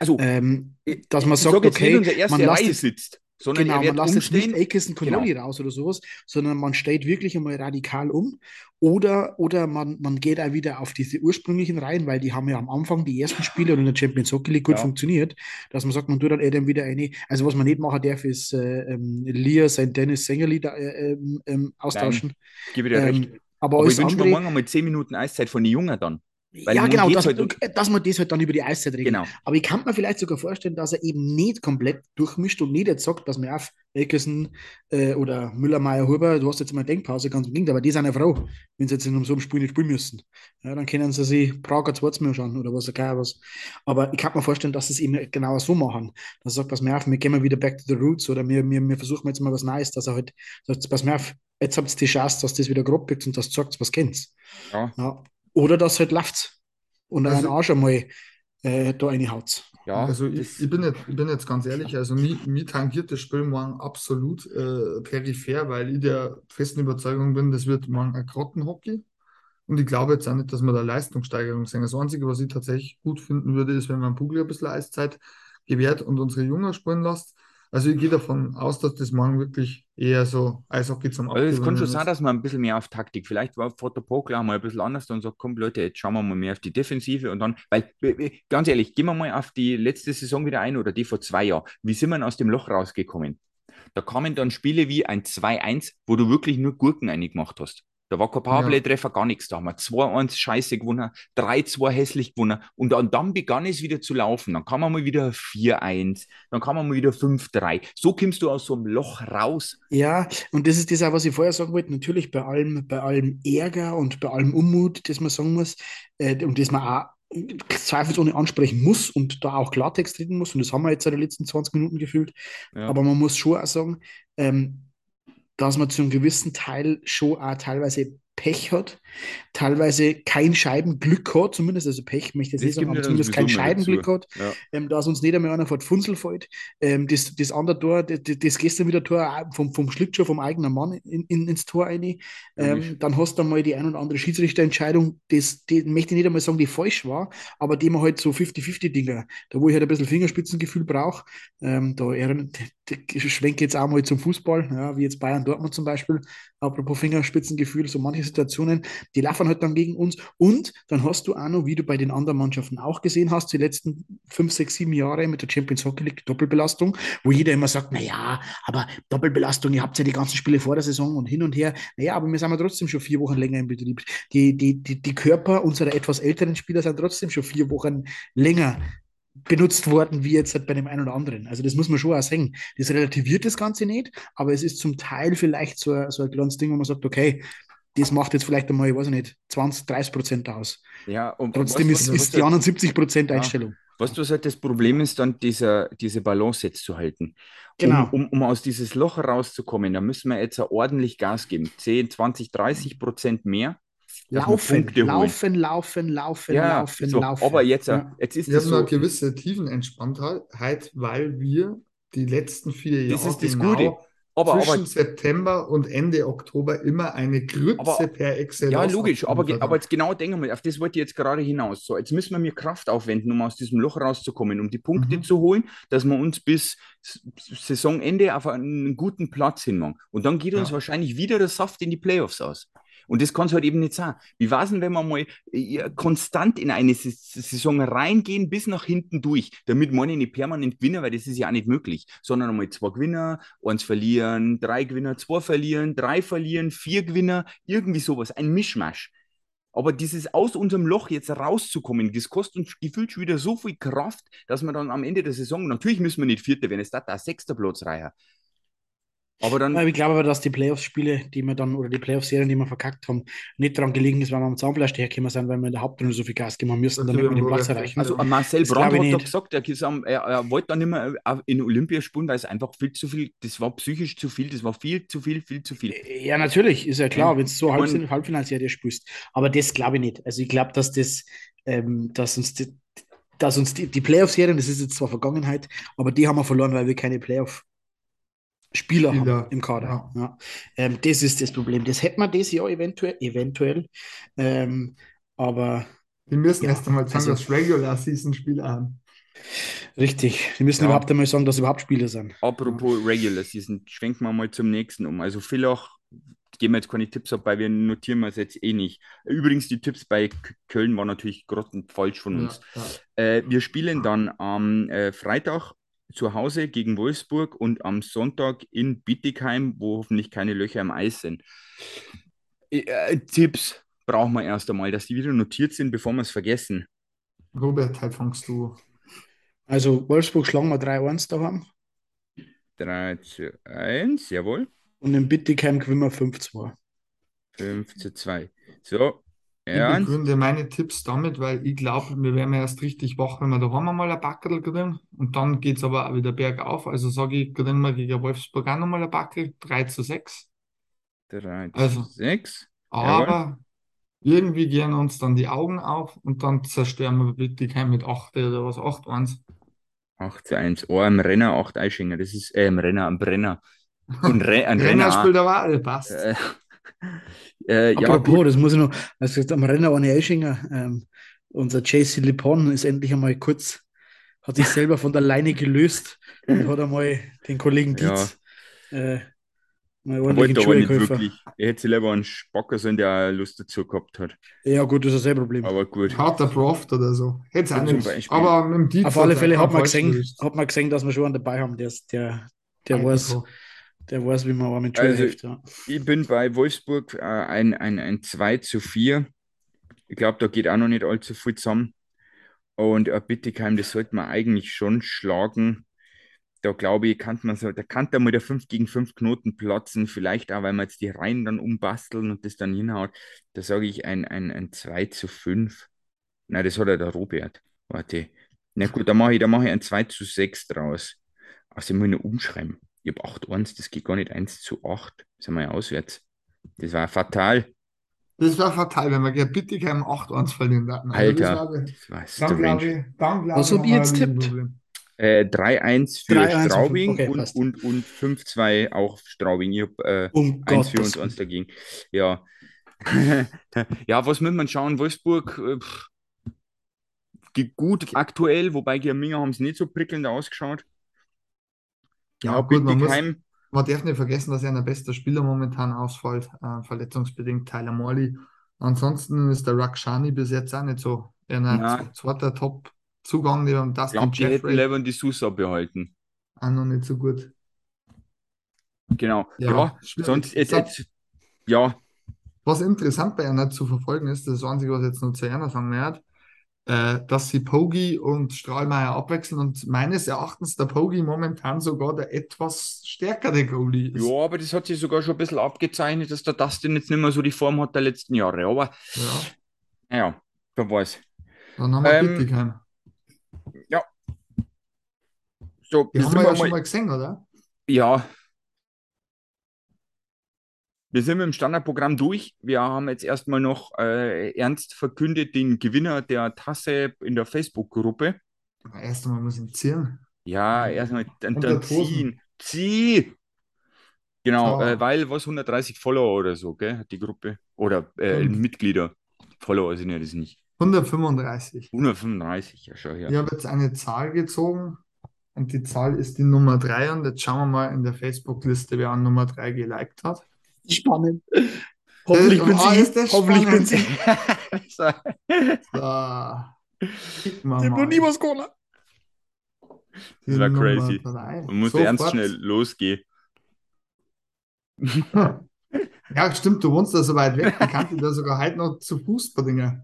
[SPEAKER 2] Also, ähm, dass man sagt, okay, man lässt, sitzt sondern genau, man lässt jetzt nicht Aikison Connolly genau. raus oder sowas, sondern man steht wirklich einmal radikal um. Oder, oder man, man geht auch wieder auf diese ursprünglichen Reihen, weil die haben ja am Anfang die ersten Spiele und in der Champions Hockey League gut ja. funktioniert, dass man sagt, man tut dann eben wieder eine, also was man nicht machen darf, ist äh, ähm, Lia sein Dennis Sängerli da, äh, ähm, ähm austauschen. Nein,
[SPEAKER 1] gebe dir ähm, recht. Aber, aber ich wünsche mir morgen mal 10 Minuten Eiszeit von den Jungen dann.
[SPEAKER 2] Weil ja, genau, dass, halt dass man das halt dann über die Eiszeit regelt. Genau. Aber ich kann mir vielleicht sogar vorstellen, dass er eben nicht komplett durchmischt und nicht jetzt sagt, dass man auf Eckerson äh, oder Müller, Meier, Huber, du hast jetzt mal eine Denkpause, ganz im Gegenteil, aber die sind ja froh, wenn sie jetzt in so einem Spiel nicht spielen müssen. Ja, dann können sie sich Prager zweites Mal schauen oder was, egal was. Aber ich kann mir vorstellen, dass sie es eben genau so machen. Dass er sagt, pass mir auf, wir gehen mal wieder back to the roots oder wir, wir, wir versuchen jetzt mal was Neues, dass er halt sagt, pass mir auf, jetzt habt ihr die Chance, dass das wieder grob wird und das sagt, was kennt. Ja. ja. Oder das halt läuft und also, einen Arsch einmal äh, da reinhaut.
[SPEAKER 3] Ja, also ich, ich, bin jetzt, ich bin jetzt ganz ehrlich, also mich, mich tangiert das Spiel morgen absolut äh, peripher, weil ich der festen Überzeugung bin, das wird morgen ein Grottenhockey. Und ich glaube jetzt auch nicht, dass wir da Leistungssteigerung sehen. Das Einzige, was ich tatsächlich gut finden würde, ist, wenn man Pugel ein bisschen Eiszeit gewährt und unsere Jungen spielen lässt. Also ich gehe davon aus, dass das morgen wirklich eher so Eishockey zum
[SPEAKER 1] Abgewöhnen Also es kann schon sein, dass man ein bisschen mehr auf Taktik, vielleicht war Fotopokler mal ein bisschen anders und sagt, komm Leute, jetzt schauen wir mal mehr auf die Defensive und dann, weil, ganz ehrlich, gehen wir mal auf die letzte Saison wieder ein oder die vor zwei Jahren. Wie sind wir aus dem Loch rausgekommen? Da kamen dann Spiele wie ein 2-1, wo du wirklich nur Gurken eingemacht hast. Da war kein Powerplay-Treffer, gar nichts. Da haben wir 2-1 scheiße gewonnen, 3-2 hässlich gewonnen. Und dann, dann begann es wieder zu laufen. Dann kam man mal wieder 4-1, dann kam man mal wieder 5-3. So kommst du aus so einem Loch raus.
[SPEAKER 2] Ja, und das ist das auch, was ich vorher sagen wollte. Natürlich bei allem, bei allem Ärger und bei allem Unmut, das man sagen muss, äh, und das man auch zweifelsohne ansprechen muss und da auch Klartext reden muss. Und das haben wir jetzt in den letzten 20 Minuten gefühlt. Ja. Aber man muss schon auch sagen, ähm, dass man zu einem gewissen Teil schon auch teilweise Pech hat, teilweise kein Scheibenglück hat, zumindest, also Pech möchte ich jetzt nicht sagen, aber zumindest kein Scheibenglück hat, ja. ähm, dass uns nicht einmal einer vor Funzel fällt. Ähm, das, das andere Tor, das, das gestern wieder Tor vom, vom Schlittschuh vom eigenen Mann in, in, ins Tor rein. Ähm, dann hast du mal die ein oder andere Schiedsrichterentscheidung, das, die möchte ich nicht einmal sagen, die falsch war, aber die man halt so 50-50-Dinger, da wo ich halt ein bisschen Fingerspitzengefühl brauche, ähm, da schwenke jetzt auch mal zum Fußball, ja, wie jetzt Bayern Dortmund zum Beispiel, apropos Fingerspitzengefühl, so manche Situationen, die laufen halt dann gegen uns. Und dann hast du auch noch, wie du bei den anderen Mannschaften auch gesehen hast, die letzten fünf, sechs, sieben Jahre mit der Champions Hockey League Doppelbelastung, wo jeder immer sagt, naja, aber Doppelbelastung, ihr habt ja die ganzen Spiele vor der Saison und hin und her. Naja, aber wir sind ja trotzdem schon vier Wochen länger im Betrieb. Die, die, die, die Körper unserer etwas älteren Spieler sind trotzdem schon vier Wochen länger benutzt worden, wie jetzt halt bei dem einen oder anderen. Also das muss man schon auch sagen. Das relativiert das Ganze nicht, aber es ist zum Teil vielleicht so, so ein kleines Ding, wo man sagt, okay, das macht jetzt vielleicht einmal, ich weiß nicht, 20, 30 Prozent aus. Ja, und trotzdem was, ist, was, ist die anderen 70 Prozent ja. Einstellung.
[SPEAKER 1] Was du halt das Problem ist, dann dieser, diese Balance jetzt zu halten. Genau. Um, um, um aus dieses Loch rauszukommen, da müssen wir jetzt ordentlich Gas geben. 10, 20, 30 Prozent mehr.
[SPEAKER 2] Laufen, laufen, laufen, laufen, ja, laufen, so, laufen.
[SPEAKER 3] Aber jetzt, ja. jetzt ist wir das so. eine gewisse Tiefenentspanntheit, weil wir die letzten vier Jahre das ist das genau Gute aber, zwischen aber, September und Ende Oktober immer eine Grütze aber, per Excel.
[SPEAKER 1] Ja, logisch, aber, aber jetzt genau denken wir, auf das wollte ich jetzt gerade hinaus. So, jetzt müssen wir mir Kraft aufwenden, um aus diesem Loch rauszukommen, um die Punkte mhm. zu holen, dass wir uns bis Saisonende auf einen guten Platz hinmachen. Und dann geht uns ja. wahrscheinlich wieder der Saft in die Playoffs aus. Und das kann es halt eben nicht sein. Wie war es denn, wenn wir mal äh, konstant in eine Saison reingehen, bis nach hinten durch, damit man nicht permanent gewinnen, weil das ist ja auch nicht möglich, sondern einmal zwei Gewinner, eins verlieren, drei Gewinner, zwei verlieren, drei verlieren, vier Gewinner, irgendwie sowas, ein Mischmasch. Aber dieses aus unserem Loch jetzt rauszukommen, das kostet uns gefühlt schon wieder so viel Kraft, dass wir dann am Ende der Saison, natürlich müssen wir nicht Vierter werden, es darf da sechster Platz reichen. Aber dann.
[SPEAKER 2] Ich glaube aber, dass die Playoffs-Spiele, die wir dann, oder die Playoff-Serien, die wir verkackt haben, nicht daran gelegen ist, weil wir am Zahnfleisch hergekommen sind, weil wir in der Hauptrunde so viel Gas geben müssen, damit wir den Platz erreichen.
[SPEAKER 1] Also Marcel Brandt hat doch gesagt, er, er, er, wollte dann nicht mehr in Olympia spielen, weil es einfach viel zu viel, das war psychisch zu viel, das war viel zu viel, viel zu viel.
[SPEAKER 2] Ja, natürlich, ist ja klar, wenn es so Halb Halbfinalserie spielst. Aber das glaube ich nicht. Also ich glaube, dass das, ähm, dass uns die, dass uns die, die Playoff-Serien, das ist jetzt zwar Vergangenheit, aber die haben wir verloren, weil wir keine Playoff Spieler, Spieler. haben im Kader. Ja. ja. Ähm, das ist das Problem. Das hätte man dieses Jahr eventuell, eventuell. Ähm, aber.
[SPEAKER 3] Wir müssen ja, erst einmal sagen, also, dass Regular Season Spieler haben.
[SPEAKER 2] Richtig. Wir müssen ja. überhaupt einmal sagen, dass überhaupt Spieler sind.
[SPEAKER 1] Apropos ja. Regular Season, schwenken wir mal zum nächsten um. Also Villach, geben wir jetzt keine Tipps ab, weil wir notieren wir es jetzt eh nicht. Übrigens, die Tipps bei Köln waren natürlich falsch von uns. Äh, wir spielen dann am äh, Freitag zu Hause gegen Wolfsburg und am Sonntag in Bittigheim, wo hoffentlich keine Löcher im Eis sind. Äh, Tipps brauchen wir erst einmal, dass die wieder notiert sind, bevor wir es vergessen.
[SPEAKER 3] Robert, halt fangst du.
[SPEAKER 2] Also Wolfsburg schlagen wir 3-1 da haben.
[SPEAKER 1] 3 zu 1, jawohl.
[SPEAKER 2] Und in Bittigheim gewinnen wir 5-2.
[SPEAKER 1] 5 zu 2. So,
[SPEAKER 3] ja. Ich begründe meine Tipps damit, weil ich glaube, wir werden erst richtig wach, wenn wir daheim einmal ein Backel kriegen. Und dann geht es aber auch wieder bergauf. Also sage ich, kriegen wir gegen Wolfsburg auch nochmal ein Backel. 3 zu 6.
[SPEAKER 1] 3 zu also, 6.
[SPEAKER 3] Aber Jawohl. irgendwie gehen uns dann die Augen auf und dann zerstören wir Bittigheim mit 8 oder was, 8-1.
[SPEAKER 1] 8 zu 1. Oh, im Renner 8 Eischinger. Das ist, äh, im Renner, am Brenner.
[SPEAKER 3] Und Re ein Renner, Renner spielt aber auch, passt.
[SPEAKER 2] Äh, äh, Apropos, ja, das muss ich noch, also jetzt am Renner Arne Eischinger, ähm, unser JC Lippon ist endlich einmal kurz, hat sich selber von der Leine gelöst und hat einmal den Kollegen Dietz ja. äh,
[SPEAKER 1] mal ordentlich aber nicht wirklich. Er hätte lieber einen Spacker sein, der Lust dazu gehabt hat.
[SPEAKER 2] Ja, gut, das ist ein Problem.
[SPEAKER 1] Aber gut.
[SPEAKER 3] Harter Proft oder so. Hätte es auch nicht. Aber mit dem
[SPEAKER 2] Dietz Auf alle Fälle hat man, gesehen, hat man gesehen, dass wir schon einen dabei haben, der, der, der weiß. Der weiß, wie man aber mit
[SPEAKER 1] also, hilft, ja. Ich bin bei Wolfsburg äh, ein, ein, ein 2 zu 4. Ich glaube, da geht auch noch nicht allzu viel zusammen. Und äh, Bittigheim, das sollte man eigentlich schon schlagen. Da glaube ich, kann man so, da kann da mal der 5 gegen 5 Knoten platzen. Vielleicht auch, weil man jetzt die Reihen dann umbasteln und das dann hinhaut. Da sage ich ein, ein, ein 2 zu 5. Nein, das hat ja der Robert. Warte. Na gut, da mache ich, mach ich ein 2 zu 6 draus. Also ich muss nur umschreiben. Ich habe 8-1, das geht gar nicht 1 zu 8. Sind wir ja auswärts. Das war fatal.
[SPEAKER 3] Das war fatal, wenn wir gegen Bittigheim 8-1 verlieren
[SPEAKER 1] hatten. Also Alter, das war, das war
[SPEAKER 2] dann glaube ich, dann glaube Was habt ihr jetzt tippt?
[SPEAKER 1] Äh, 3-1 für 3 Straubing okay, und, und, und 5-2 auch Straubing. Ich habe äh, um 1 für uns, uns dagegen. Ja. ja, was muss man schauen? Wolfsburg äh, gut aktuell, wobei Germinger haben es nicht so prickelnd ausgeschaut.
[SPEAKER 3] Ja, gut, man, muss, man darf nicht vergessen, dass er ein bester Spieler momentan ausfällt, äh, verletzungsbedingt Tyler Morley. Ansonsten ist der Rakshani bis jetzt auch nicht so. Er hat zweiter Top-Zugang neben
[SPEAKER 1] Dustin glaub, Jeffrey. Die hätten die Sousa behalten.
[SPEAKER 3] Auch noch nicht so gut.
[SPEAKER 1] Genau. Ja, ja sonst jetzt, jetzt, ja.
[SPEAKER 3] Was interessant bei einer zu verfolgen ist, das Einzige, was jetzt noch zu Erna sagen werde, äh, dass sie Pogi und Strahlmeier abwechseln und meines Erachtens der Pogi momentan sogar der etwas stärkere Goalie
[SPEAKER 1] ist. Ja, aber das hat sich sogar schon ein bisschen abgezeichnet, dass der Dustin jetzt nicht mehr so die Form hat der letzten Jahre. Aber ja, ja wer weiß.
[SPEAKER 3] Dann haben wir ähm, Bittigheim.
[SPEAKER 1] Ja.
[SPEAKER 3] So, die haben wir ja mal... schon mal gesehen, oder?
[SPEAKER 1] Ja, wir sind mit dem Standardprogramm durch. Wir haben jetzt erstmal noch äh, ernst verkündet den Gewinner der Tasse in der Facebook-Gruppe.
[SPEAKER 3] Erst einmal muss ich ziehen.
[SPEAKER 1] Ja, erstmal dann, dann ziehen. Zieh! Genau, äh, weil was 130 Follower oder so, gell, hat die Gruppe. Oder äh, Mitglieder. Follower sind ja das nicht.
[SPEAKER 3] 135.
[SPEAKER 1] 135, ja, schau her.
[SPEAKER 3] Ich habe jetzt eine Zahl gezogen und die Zahl ist die Nummer 3 und jetzt schauen wir mal in der Facebook-Liste, wer an Nummer 3 geliked hat.
[SPEAKER 2] Spannend. Hoffentlich bin oh, ich. Hoffentlich bin ich. so. Ich habe noch nie was gewonnen.
[SPEAKER 1] Das war crazy. Man muss ernst schnell losgehen.
[SPEAKER 3] Ja, stimmt, du wohnst da so weit weg. Ich kannte da sogar heute noch zu Fuß verdingen.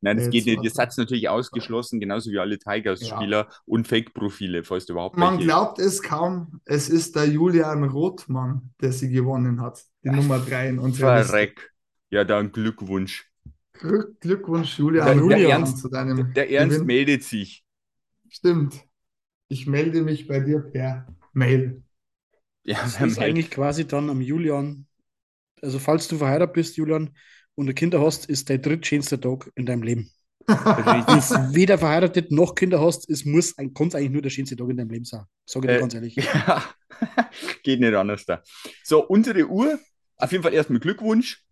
[SPEAKER 1] Nein, das
[SPEAKER 3] Äh,
[SPEAKER 1] geht nicht.
[SPEAKER 3] jetzt
[SPEAKER 1] Ihr seid natürlich ausgeschlossen, genauso wie alle Tigers-Spieler und Fake-Profile, falls du überhaupt
[SPEAKER 3] Man
[SPEAKER 1] welche-
[SPEAKER 3] glaubt es kaum, es ist der Julian Rothmann, der sie gewonnen hat. Die Nummer 3 in unserer Liste.
[SPEAKER 1] Verreck. Ja, dann Glückwunsch.
[SPEAKER 3] Glück- Glückwunsch, Julian,
[SPEAKER 1] Der-
[SPEAKER 2] der
[SPEAKER 1] Ernst-
[SPEAKER 3] zu deinem
[SPEAKER 1] Der Ernst
[SPEAKER 3] Gewinn.
[SPEAKER 1] meldet sich.
[SPEAKER 3] Stimmt. Ich melde mich bei dir per Mail.
[SPEAKER 1] Ja,
[SPEAKER 2] Das ist eigentlich quasi dann am Julian. Also, falls du verheiratet bist, Julian, und du Kinder hast, ist der drittschönste Tag in deinem Leben. Du weder verheiratet noch Kinder hast, es muss ein, kann eigentlich nur der schönste Tag in deinem Leben sein. Sag ich dir
[SPEAKER 1] Äh,
[SPEAKER 2] ganz ehrlich.
[SPEAKER 1] Ja, geht nicht anders da. So, unsere Uhr, auf jeden Fall erstmal Glückwunsch.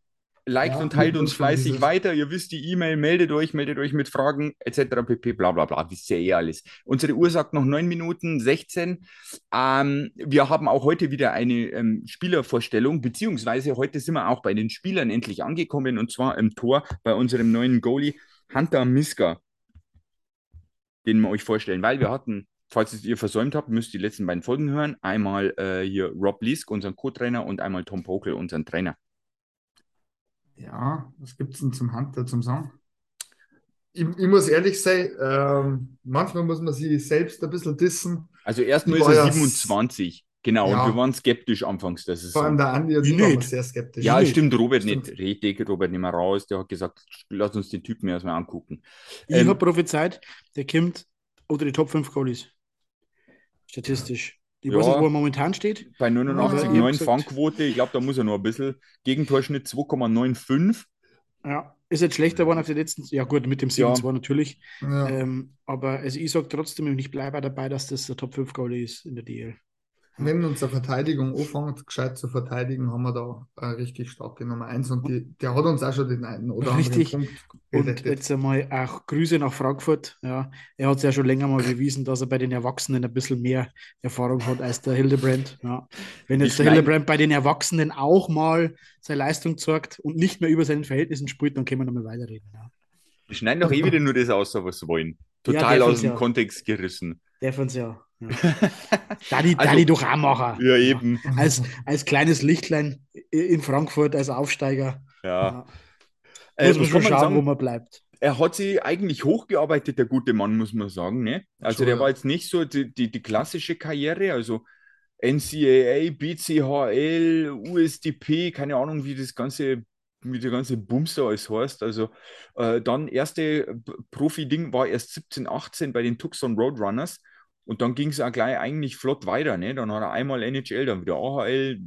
[SPEAKER 1] Liked
[SPEAKER 3] Ja,
[SPEAKER 1] und teilt uns fleißig weiter. Ihr wisst die E-Mail, meldet euch, meldet euch mit Fragen etc. pp. Bla bla bla. Wisst ihr eh alles. Unsere Uhr sagt noch 9 Minuten 16. Ähm, wir haben auch heute wieder eine ähm, Spielervorstellung, beziehungsweise heute sind wir auch bei den Spielern endlich angekommen und zwar im Tor bei unserem neuen Goalie Hunter Miska, den wir euch vorstellen, weil wir hatten Falls es ihr versäumt habt, müsst ihr die letzten beiden Folgen hören. Einmal äh, hier Rob Lisk, unseren Co-Trainer, und einmal Tom Pokel, unseren Trainer.
[SPEAKER 3] Ja, was gibt es denn zum Hunter zum Sagen? Ich, ich muss ehrlich sein, ähm, manchmal muss man sich selbst ein bisschen dissen.
[SPEAKER 1] Also erstmal ist er
[SPEAKER 3] ja
[SPEAKER 1] 27. Genau,
[SPEAKER 3] Ja.
[SPEAKER 1] und wir waren skeptisch anfangs, dass es
[SPEAKER 3] Vor allem
[SPEAKER 1] so.
[SPEAKER 3] der Andi und
[SPEAKER 2] Wie
[SPEAKER 3] ich waren
[SPEAKER 2] nicht?
[SPEAKER 3] sehr skeptisch.
[SPEAKER 1] Ja, stimmt, Robert
[SPEAKER 3] Stimmt.
[SPEAKER 1] nicht. Richtig, Robert nicht mehr raus. Der hat gesagt, lass uns den Typen erstmal angucken.
[SPEAKER 2] Ich
[SPEAKER 1] Ähm,
[SPEAKER 2] habe prophezeit, der kommt unter die Top 5 Goalies. Statistisch. Ich
[SPEAKER 1] Ja.
[SPEAKER 2] weiß nicht, wo er momentan steht.
[SPEAKER 1] Bei
[SPEAKER 2] Aber
[SPEAKER 1] 89,
[SPEAKER 2] ich hab
[SPEAKER 1] 9
[SPEAKER 2] gesagt-
[SPEAKER 1] Fangquote, ich glaube, da muss er noch ein bisschen. Gegentorschnitt 2,95.
[SPEAKER 2] Ja, ist jetzt schlechter geworden auf die letzten. Ja, gut, mit dem 7-2 natürlich.
[SPEAKER 3] Ja.
[SPEAKER 2] Ähm, aber also ich sage trotzdem, und ich bleibe dabei, dass das der Top 5 Goalie ist in der DL.
[SPEAKER 3] Wenn unsere Verteidigung anfängt, gescheit zu verteidigen, haben wir da eine richtig starke Nummer 1 und die, der hat uns auch schon den einen oder
[SPEAKER 2] Richtig.
[SPEAKER 3] anderen Punkt
[SPEAKER 2] Und jetzt einmal auch Grüße nach Frankfurt. Ja, er hat es ja schon länger mal bewiesen, dass er bei den Erwachsenen ein bisschen mehr Erfahrung hat als der Hildebrand. Ja. Wenn jetzt
[SPEAKER 1] Ich
[SPEAKER 2] der
[SPEAKER 1] mein-
[SPEAKER 2] Hildebrand bei den Erwachsenen auch mal seine Leistung zeigt und nicht mehr über seinen Verhältnissen spielt, dann können wir nochmal weiterreden. Ja.
[SPEAKER 1] Wir schneiden doch eh wieder nur das aus, was sie wollen. Total
[SPEAKER 2] der
[SPEAKER 1] aus dem
[SPEAKER 2] ja.
[SPEAKER 1] Kontext gerissen.
[SPEAKER 2] Der fand's ja. ja. Da die, da
[SPEAKER 1] Also-
[SPEAKER 2] die doch.
[SPEAKER 1] Ja, eben.
[SPEAKER 2] Als, als kleines Lichtlein in Frankfurt als Aufsteiger.
[SPEAKER 1] Ja.
[SPEAKER 2] Ja.
[SPEAKER 1] Äh,
[SPEAKER 2] Muss man
[SPEAKER 1] was
[SPEAKER 2] schon
[SPEAKER 1] kann man
[SPEAKER 2] schauen,
[SPEAKER 1] sagen?
[SPEAKER 2] wo man bleibt.
[SPEAKER 1] er hat sich eigentlich hochgearbeitet, der gute Mann, muss man sagen. Ne? Also
[SPEAKER 3] Schon,
[SPEAKER 1] der
[SPEAKER 3] ja.
[SPEAKER 1] war jetzt nicht so die, die, die klassische Karriere, also NCAA, BCHL, USDP, keine Ahnung, wie das ganze, wie der ganze Bums da alles heißt. Also äh, dann erste Profi-Ding war erst 17, 18 bei den Tucson Roadrunners und dann ging es auch gleich eigentlich flott weiter. Ne? Dann hat er einmal NHL, dann wieder AHL,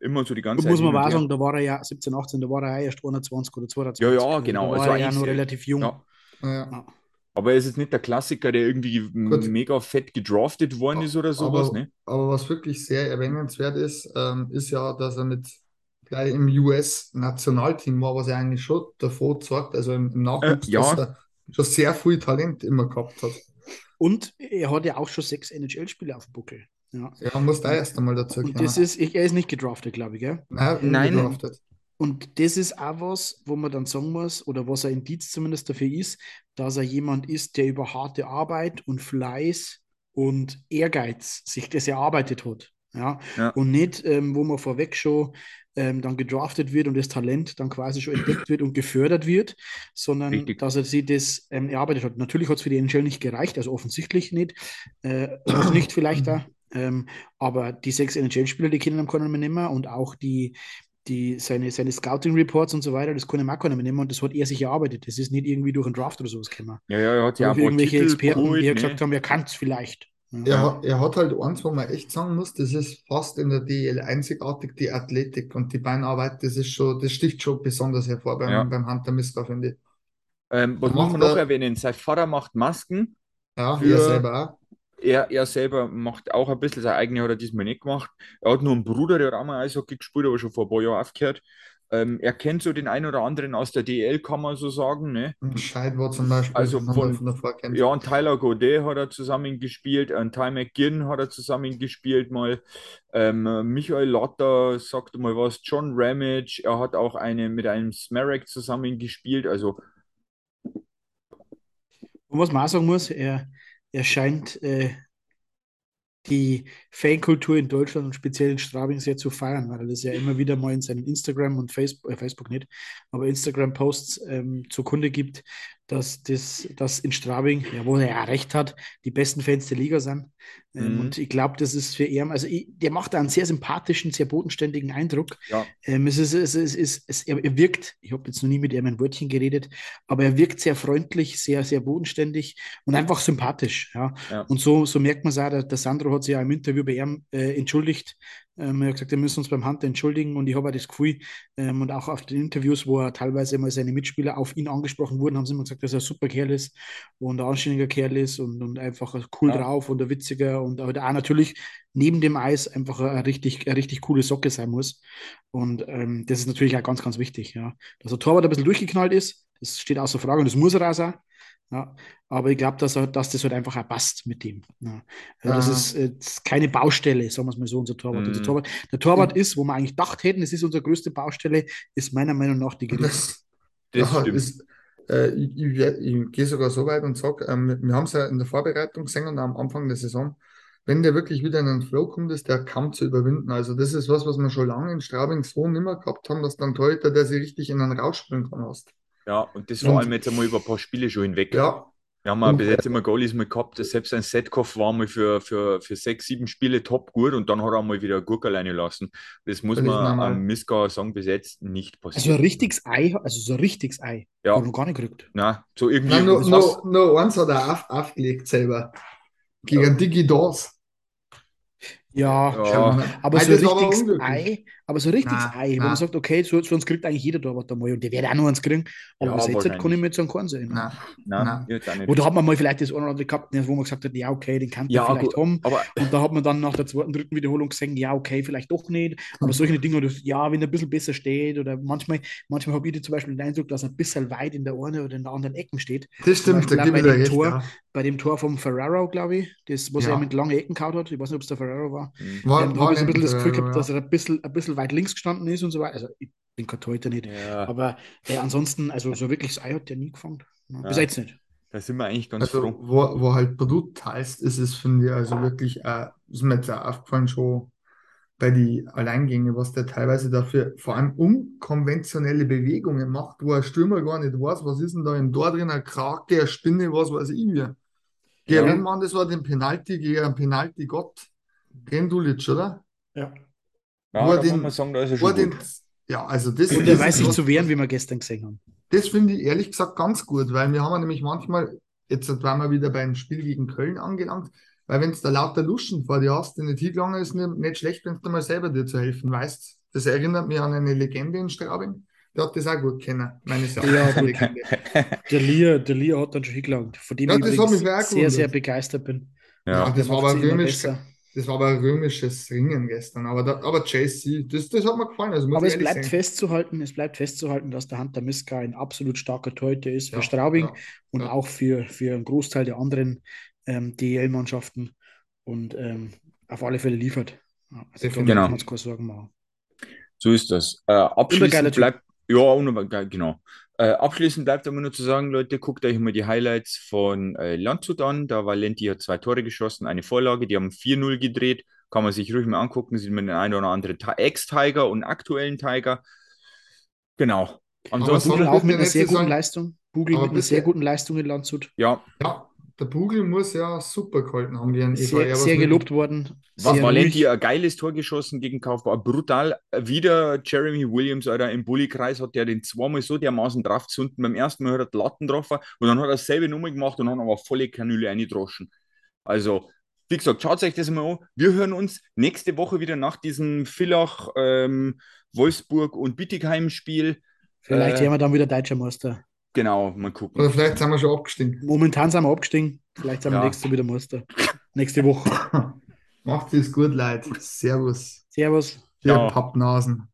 [SPEAKER 1] immer so die ganze Zeit
[SPEAKER 2] muss man mal sagen, da war er ja 17, 18, da war er ja erst 21 oder 22.
[SPEAKER 1] Ja, ja,
[SPEAKER 2] Also
[SPEAKER 1] genau.
[SPEAKER 2] Da
[SPEAKER 1] Also
[SPEAKER 2] war er ja
[SPEAKER 1] eigentlich
[SPEAKER 2] noch relativ jung.
[SPEAKER 1] Ja.
[SPEAKER 3] Ja.
[SPEAKER 1] Aber er ist jetzt nicht der Klassiker, der irgendwie
[SPEAKER 3] Gut.
[SPEAKER 1] mega fett gedraftet worden ist oder sowas,
[SPEAKER 3] aber,
[SPEAKER 1] ne?
[SPEAKER 3] aber was wirklich sehr erwähnenswert ist, ähm, ist ja, dass er mit gleich im US-Nationalteam war, was er eigentlich schon davor zeigt, also im, im Nachwuchs,
[SPEAKER 1] Äh, ja.
[SPEAKER 3] dass er schon sehr viel Talent immer gehabt hat.
[SPEAKER 2] Und er hat ja auch schon sechs NHL-Spiele auf dem Buckel. Ja.
[SPEAKER 3] Ja, muss da erst einmal dazu
[SPEAKER 2] Und
[SPEAKER 3] kommen.
[SPEAKER 2] das ist, er ist nicht gedraftet, glaube ich, gell?
[SPEAKER 3] Nein,
[SPEAKER 1] Nein.
[SPEAKER 3] ungedraftet.
[SPEAKER 2] Und das ist auch was, wo man dann sagen muss, oder was ein Indiz zumindest dafür ist, dass er jemand ist, der über harte Arbeit und Fleiß und Ehrgeiz sich das erarbeitet hat. Ja?
[SPEAKER 1] Ja.
[SPEAKER 2] Und nicht, ähm, wo man vorweg schon ähm, dann gedraftet wird und das Talent dann quasi schon entdeckt wird und gefördert wird, sondern
[SPEAKER 1] Richtig.
[SPEAKER 2] dass er sich das ähm, erarbeitet hat. Natürlich hat es für die NHL nicht gereicht, also offensichtlich nicht, äh, nicht vielleicht da. Ähm, aber die sechs NHL-Spieler, die kennen am keiner mehr nehmen und auch die, die, seine, seine Scouting-Reports und so weiter, das kann ihm auch keiner mehr nehmen und das hat er sich erarbeitet. Das ist nicht irgendwie durch einen Draft oder sowas gekommen.
[SPEAKER 1] Ja, ja, er hat ja paar
[SPEAKER 2] irgendwelche
[SPEAKER 1] Titel
[SPEAKER 2] Experten,
[SPEAKER 1] geholt,
[SPEAKER 2] die
[SPEAKER 1] ne?
[SPEAKER 2] gesagt haben, er kann es vielleicht.
[SPEAKER 3] Er, hat- er hat halt eins, wo man echt sagen muss, das ist fast in der DL einzigartig, die Athletik und die Beinarbeit, das ist schon, das sticht schon besonders hervor beim,
[SPEAKER 1] Ja.
[SPEAKER 3] beim Hunter Miska, finde ich.
[SPEAKER 1] Ähm, was muss man noch erwähnen? Sein Vater macht Masken.
[SPEAKER 3] Ja,
[SPEAKER 1] Für-
[SPEAKER 3] er selber auch.
[SPEAKER 1] Er, er selber macht auch ein bisschen, sein eigene hat er diesmal nicht gemacht. Er hat nur einen Bruder, der hat auch mal Eishockey gespielt, aber schon vor ein paar Jahren aufgehört. Ähm, er kennt so den einen oder anderen aus der DL, kann man so sagen. Ne?
[SPEAKER 3] Und Scheid war zum Beispiel
[SPEAKER 1] Also von-
[SPEAKER 3] von der Vorkämpfe.
[SPEAKER 1] Ja, und Tyler Godet hat er zusammen gespielt, und Ty McGinn hat er zusammen gespielt mal. Ähm, Michael Lotter sagt mal was, John Ramage, er hat auch eine mit einem Smarek zusammen gespielt. Also
[SPEAKER 2] Und was man auch sagen muss, er, er scheint äh, die Fankultur in Deutschland und speziell in Straubing sehr zu feiern, weil er das ja immer wieder mal in seinen Instagram und Facebook, äh, Facebook nicht, aber Instagram-Posts ähm, Kunde gibt, dass das dass in Straubing, ja, wo er ja recht hat, die besten Fans der Liga sind. Ähm, mhm. Und ich glaube, das ist für ihn, also ich, der macht da einen sehr sympathischen, sehr bodenständigen Eindruck. Ja. Ähm, es ist, es ist, es ist, er, er wirkt, ich habe jetzt noch nie mit ihm ein Wörtchen geredet, aber er wirkt sehr freundlich, sehr, sehr bodenständig und einfach sympathisch. Ja. ja. Und so, so merkt man es auch, der, der Sandro hat sich ja im Interview bei ihm äh, entschuldigt, ähm, er hat gesagt, wir müssen uns beim Hunter entschuldigen und ich habe auch das Gefühl, ähm, und auch auf den Interviews, wo er teilweise mal seine Mitspieler auf ihn angesprochen wurden, haben sie immer gesagt, dass er ein super Kerl ist und ein anständiger Kerl ist und, und einfach cool ja. drauf und ein witziger und auch natürlich neben dem Eis einfach eine richtig, eine richtig coole Socke sein muss. Und ähm, das ist natürlich auch ganz, ganz wichtig. Ja. Dass der Torwart ein bisschen durchgeknallt ist, das steht außer Frage und das muss er auch sein. Ja, aber ich glaube, dass, dass das halt einfach auch passt mit ihm. Ja. Also das, ist, äh, das, ist, keine Baustelle, sagen wir es mal so, unser Torwart. Mhm. Unser Torwart. Der Torwart mhm. ist, wo wir eigentlich gedacht hätten, es ist unsere größte Baustelle, ist meiner Meinung nach die Gerichte. Das,
[SPEAKER 3] das ja, ist, äh, ich, ich, ich gehe sogar so weit und sage, ähm, wir haben es ja in der Vorbereitung gesehen und am Anfang der Saison, wenn der wirklich wieder in einen Flow kommt, ist der kaum zu überwinden. Also das ist was, was wir schon lange in Straubing so nimmer gehabt haben, dass dann Torhüter, der sich richtig in einen rausspringen kann, hast.
[SPEAKER 1] Ja, und das vor und, allem jetzt einmal über ein paar Spiele schon hinweg.
[SPEAKER 3] Ja.
[SPEAKER 1] Wir haben und, bis jetzt immer Goalies mal gehabt, dass selbst ein Setkopf war mal für, für, für sechs, sieben Spiele top gut und dann hat er mal wieder Gurk alleine lassen. Das muss das man am Miska sagen, bis jetzt nicht
[SPEAKER 2] passiert. Also ein richtiges Ei, also so ein richtiges Ei.
[SPEAKER 1] Ja.
[SPEAKER 2] Hat er gar nicht gekriegt.
[SPEAKER 1] Nein, so irgendwie.
[SPEAKER 3] Nein, nur, nur, nur eins hat er auf, aufgelegt selber. Gegen ja. Digi Dors.
[SPEAKER 2] Ja, ja. aber so ein richtiges Ei, aber so ein richtiges nein, Ei, wo man sagt, okay, so, sonst kriegt eigentlich jeder da was einmal und der wird auch noch eins kriegen. Aber ja, bis jetzt kann ich mir jetzt an keinen sein. Nein, nein, nein. Oder hat man mal vielleicht das eine oder andere gehabt, wo man gesagt hat, ja, okay, den kann man ja, vielleicht gut, haben. Aber und da hat man dann nach der zweiten, dritten Wiederholung gesagt, ja, okay, vielleicht doch nicht. Aber solche Dinge, das, ja, wenn er ein bisschen besser steht oder manchmal, manchmal habe ich zum Beispiel den Eindruck, dass er ein bisschen weit in der eine oder in der anderen Ecken steht.
[SPEAKER 3] Das stimmt, da gebe ich dir recht.
[SPEAKER 2] Tor, bei dem Tor vom Ferraro, glaube ich, das, was ja. er mit langen Ecken gehaut hat, ich weiß nicht, ob es der Ferraro war, mhm. war, ähm, habe ich ein bisschen das Gefühl gehabt, dass er ein bisschen, ein bisschen weit links gestanden ist und so weiter. Also ich bin kein Torhüter nicht, ja. aber äh, ansonsten, also so wirklich das Ei hat der nie gefangen. Ja. Bis jetzt nicht.
[SPEAKER 1] Da sind wir eigentlich ganz
[SPEAKER 3] also, froh. Wo, wo halt Produkt heißt, ist es, finde ich, also wirklich, äh, ist mir jetzt auch aufgefallen schon bei den Alleingängen, was der teilweise dafür vor allem unkonventionelle Bewegungen macht, wo ein Stürmer gar nicht weiß, was ist denn da im Tor drin, eine Krake, eine Spinne, was weiß ich wie. Der ja. Mann, das war den Penalty gegen einen Penalty-Gott, Gendulic, oder?
[SPEAKER 2] Ja.
[SPEAKER 1] Ja, da den, muss man sagen, da ist er schon
[SPEAKER 3] den, Ja, also das
[SPEAKER 2] Und er weiß sich zu wehren, wie wir gestern gesehen haben.
[SPEAKER 3] Das finde ich ehrlich gesagt ganz gut, weil wir haben nämlich manchmal, jetzt waren wir wieder beim Spiel gegen Köln angelangt, weil wenn du da lauter Luschen vor dir hast, die nicht hingegangen ist, nicht schlecht, wenn du mal selber dir zu helfen weißt. Das erinnert mich an eine Legende in Straubing. Der hat das auch gut kennen, meines
[SPEAKER 2] Erachtens. Ja, Legende. der Lia, der Lia hat dann schon hingelangt, von dem ja, ich sehr, sehr begeistert bin.
[SPEAKER 3] Ja, ja das war aber römisch, das war aber ein römisches Ringen gestern. Aber, da, aber JC, das, das hat mir gefallen. Also
[SPEAKER 2] aber es bleibt festzuhalten, es bleibt festzuhalten, dass der Hunter Miska ein absolut starker Torhüter ist für ja, Straubing ja, und ja. auch für, für einen Großteil der anderen ähm, DL-Mannschaften und ähm, auf alle Fälle liefert.
[SPEAKER 1] Also da genau. kann keine Sorgen machen. So ist das. Äh, abschließend bleibt, ja, genau. Äh, abschließend bleibt aber nur zu sagen, Leute, guckt euch mal die Highlights von äh, Landshut an. Da war Lenti hat zwei Tore geschossen, eine Vorlage, die haben 4-0 gedreht. Kann man sich ruhig mal angucken, sieht man den einen oder anderen Ex-Tiger und aktuellen Tiger. Genau.
[SPEAKER 2] Ansonsten Google auch mit einer sehr guten Leistung. Google mit einer sehr guten Leistung in Landshut.
[SPEAKER 1] Ja.
[SPEAKER 3] Ja, der Bugel muss ja super gehalten haben.
[SPEAKER 2] Die sehr, sehr gelobt worden.
[SPEAKER 1] Was Valenti ein geiles Tor geschossen gegen Kaufbau. Brutal. Wieder Jeremy Williams, Alter, im Bullykreis hat der den zweimal so dermaßen drauf gezunden. Beim ersten Mal hat er die Latten getroffen und dann hat er dasselbe Nummer gemacht und hat aber volle Kanüle eingedroschen. Also, wie gesagt, schaut euch das mal an. Wir hören uns nächste Woche wieder nach diesem Villach, ähm, Wolfsburg und Bittigheim-Spiel.
[SPEAKER 2] Vielleicht äh, werden wir dann wieder Deutscher Meister.
[SPEAKER 1] Genau, mal gucken.
[SPEAKER 3] Oder vielleicht sind wir schon abgestiegen.
[SPEAKER 2] Momentan sind wir abgestiegen. Vielleicht sind wir nächste wieder Meister. Nächste Woche.
[SPEAKER 3] Macht es gut, Leute. Servus.
[SPEAKER 2] Servus.
[SPEAKER 3] Ihr ja. Pappnasen.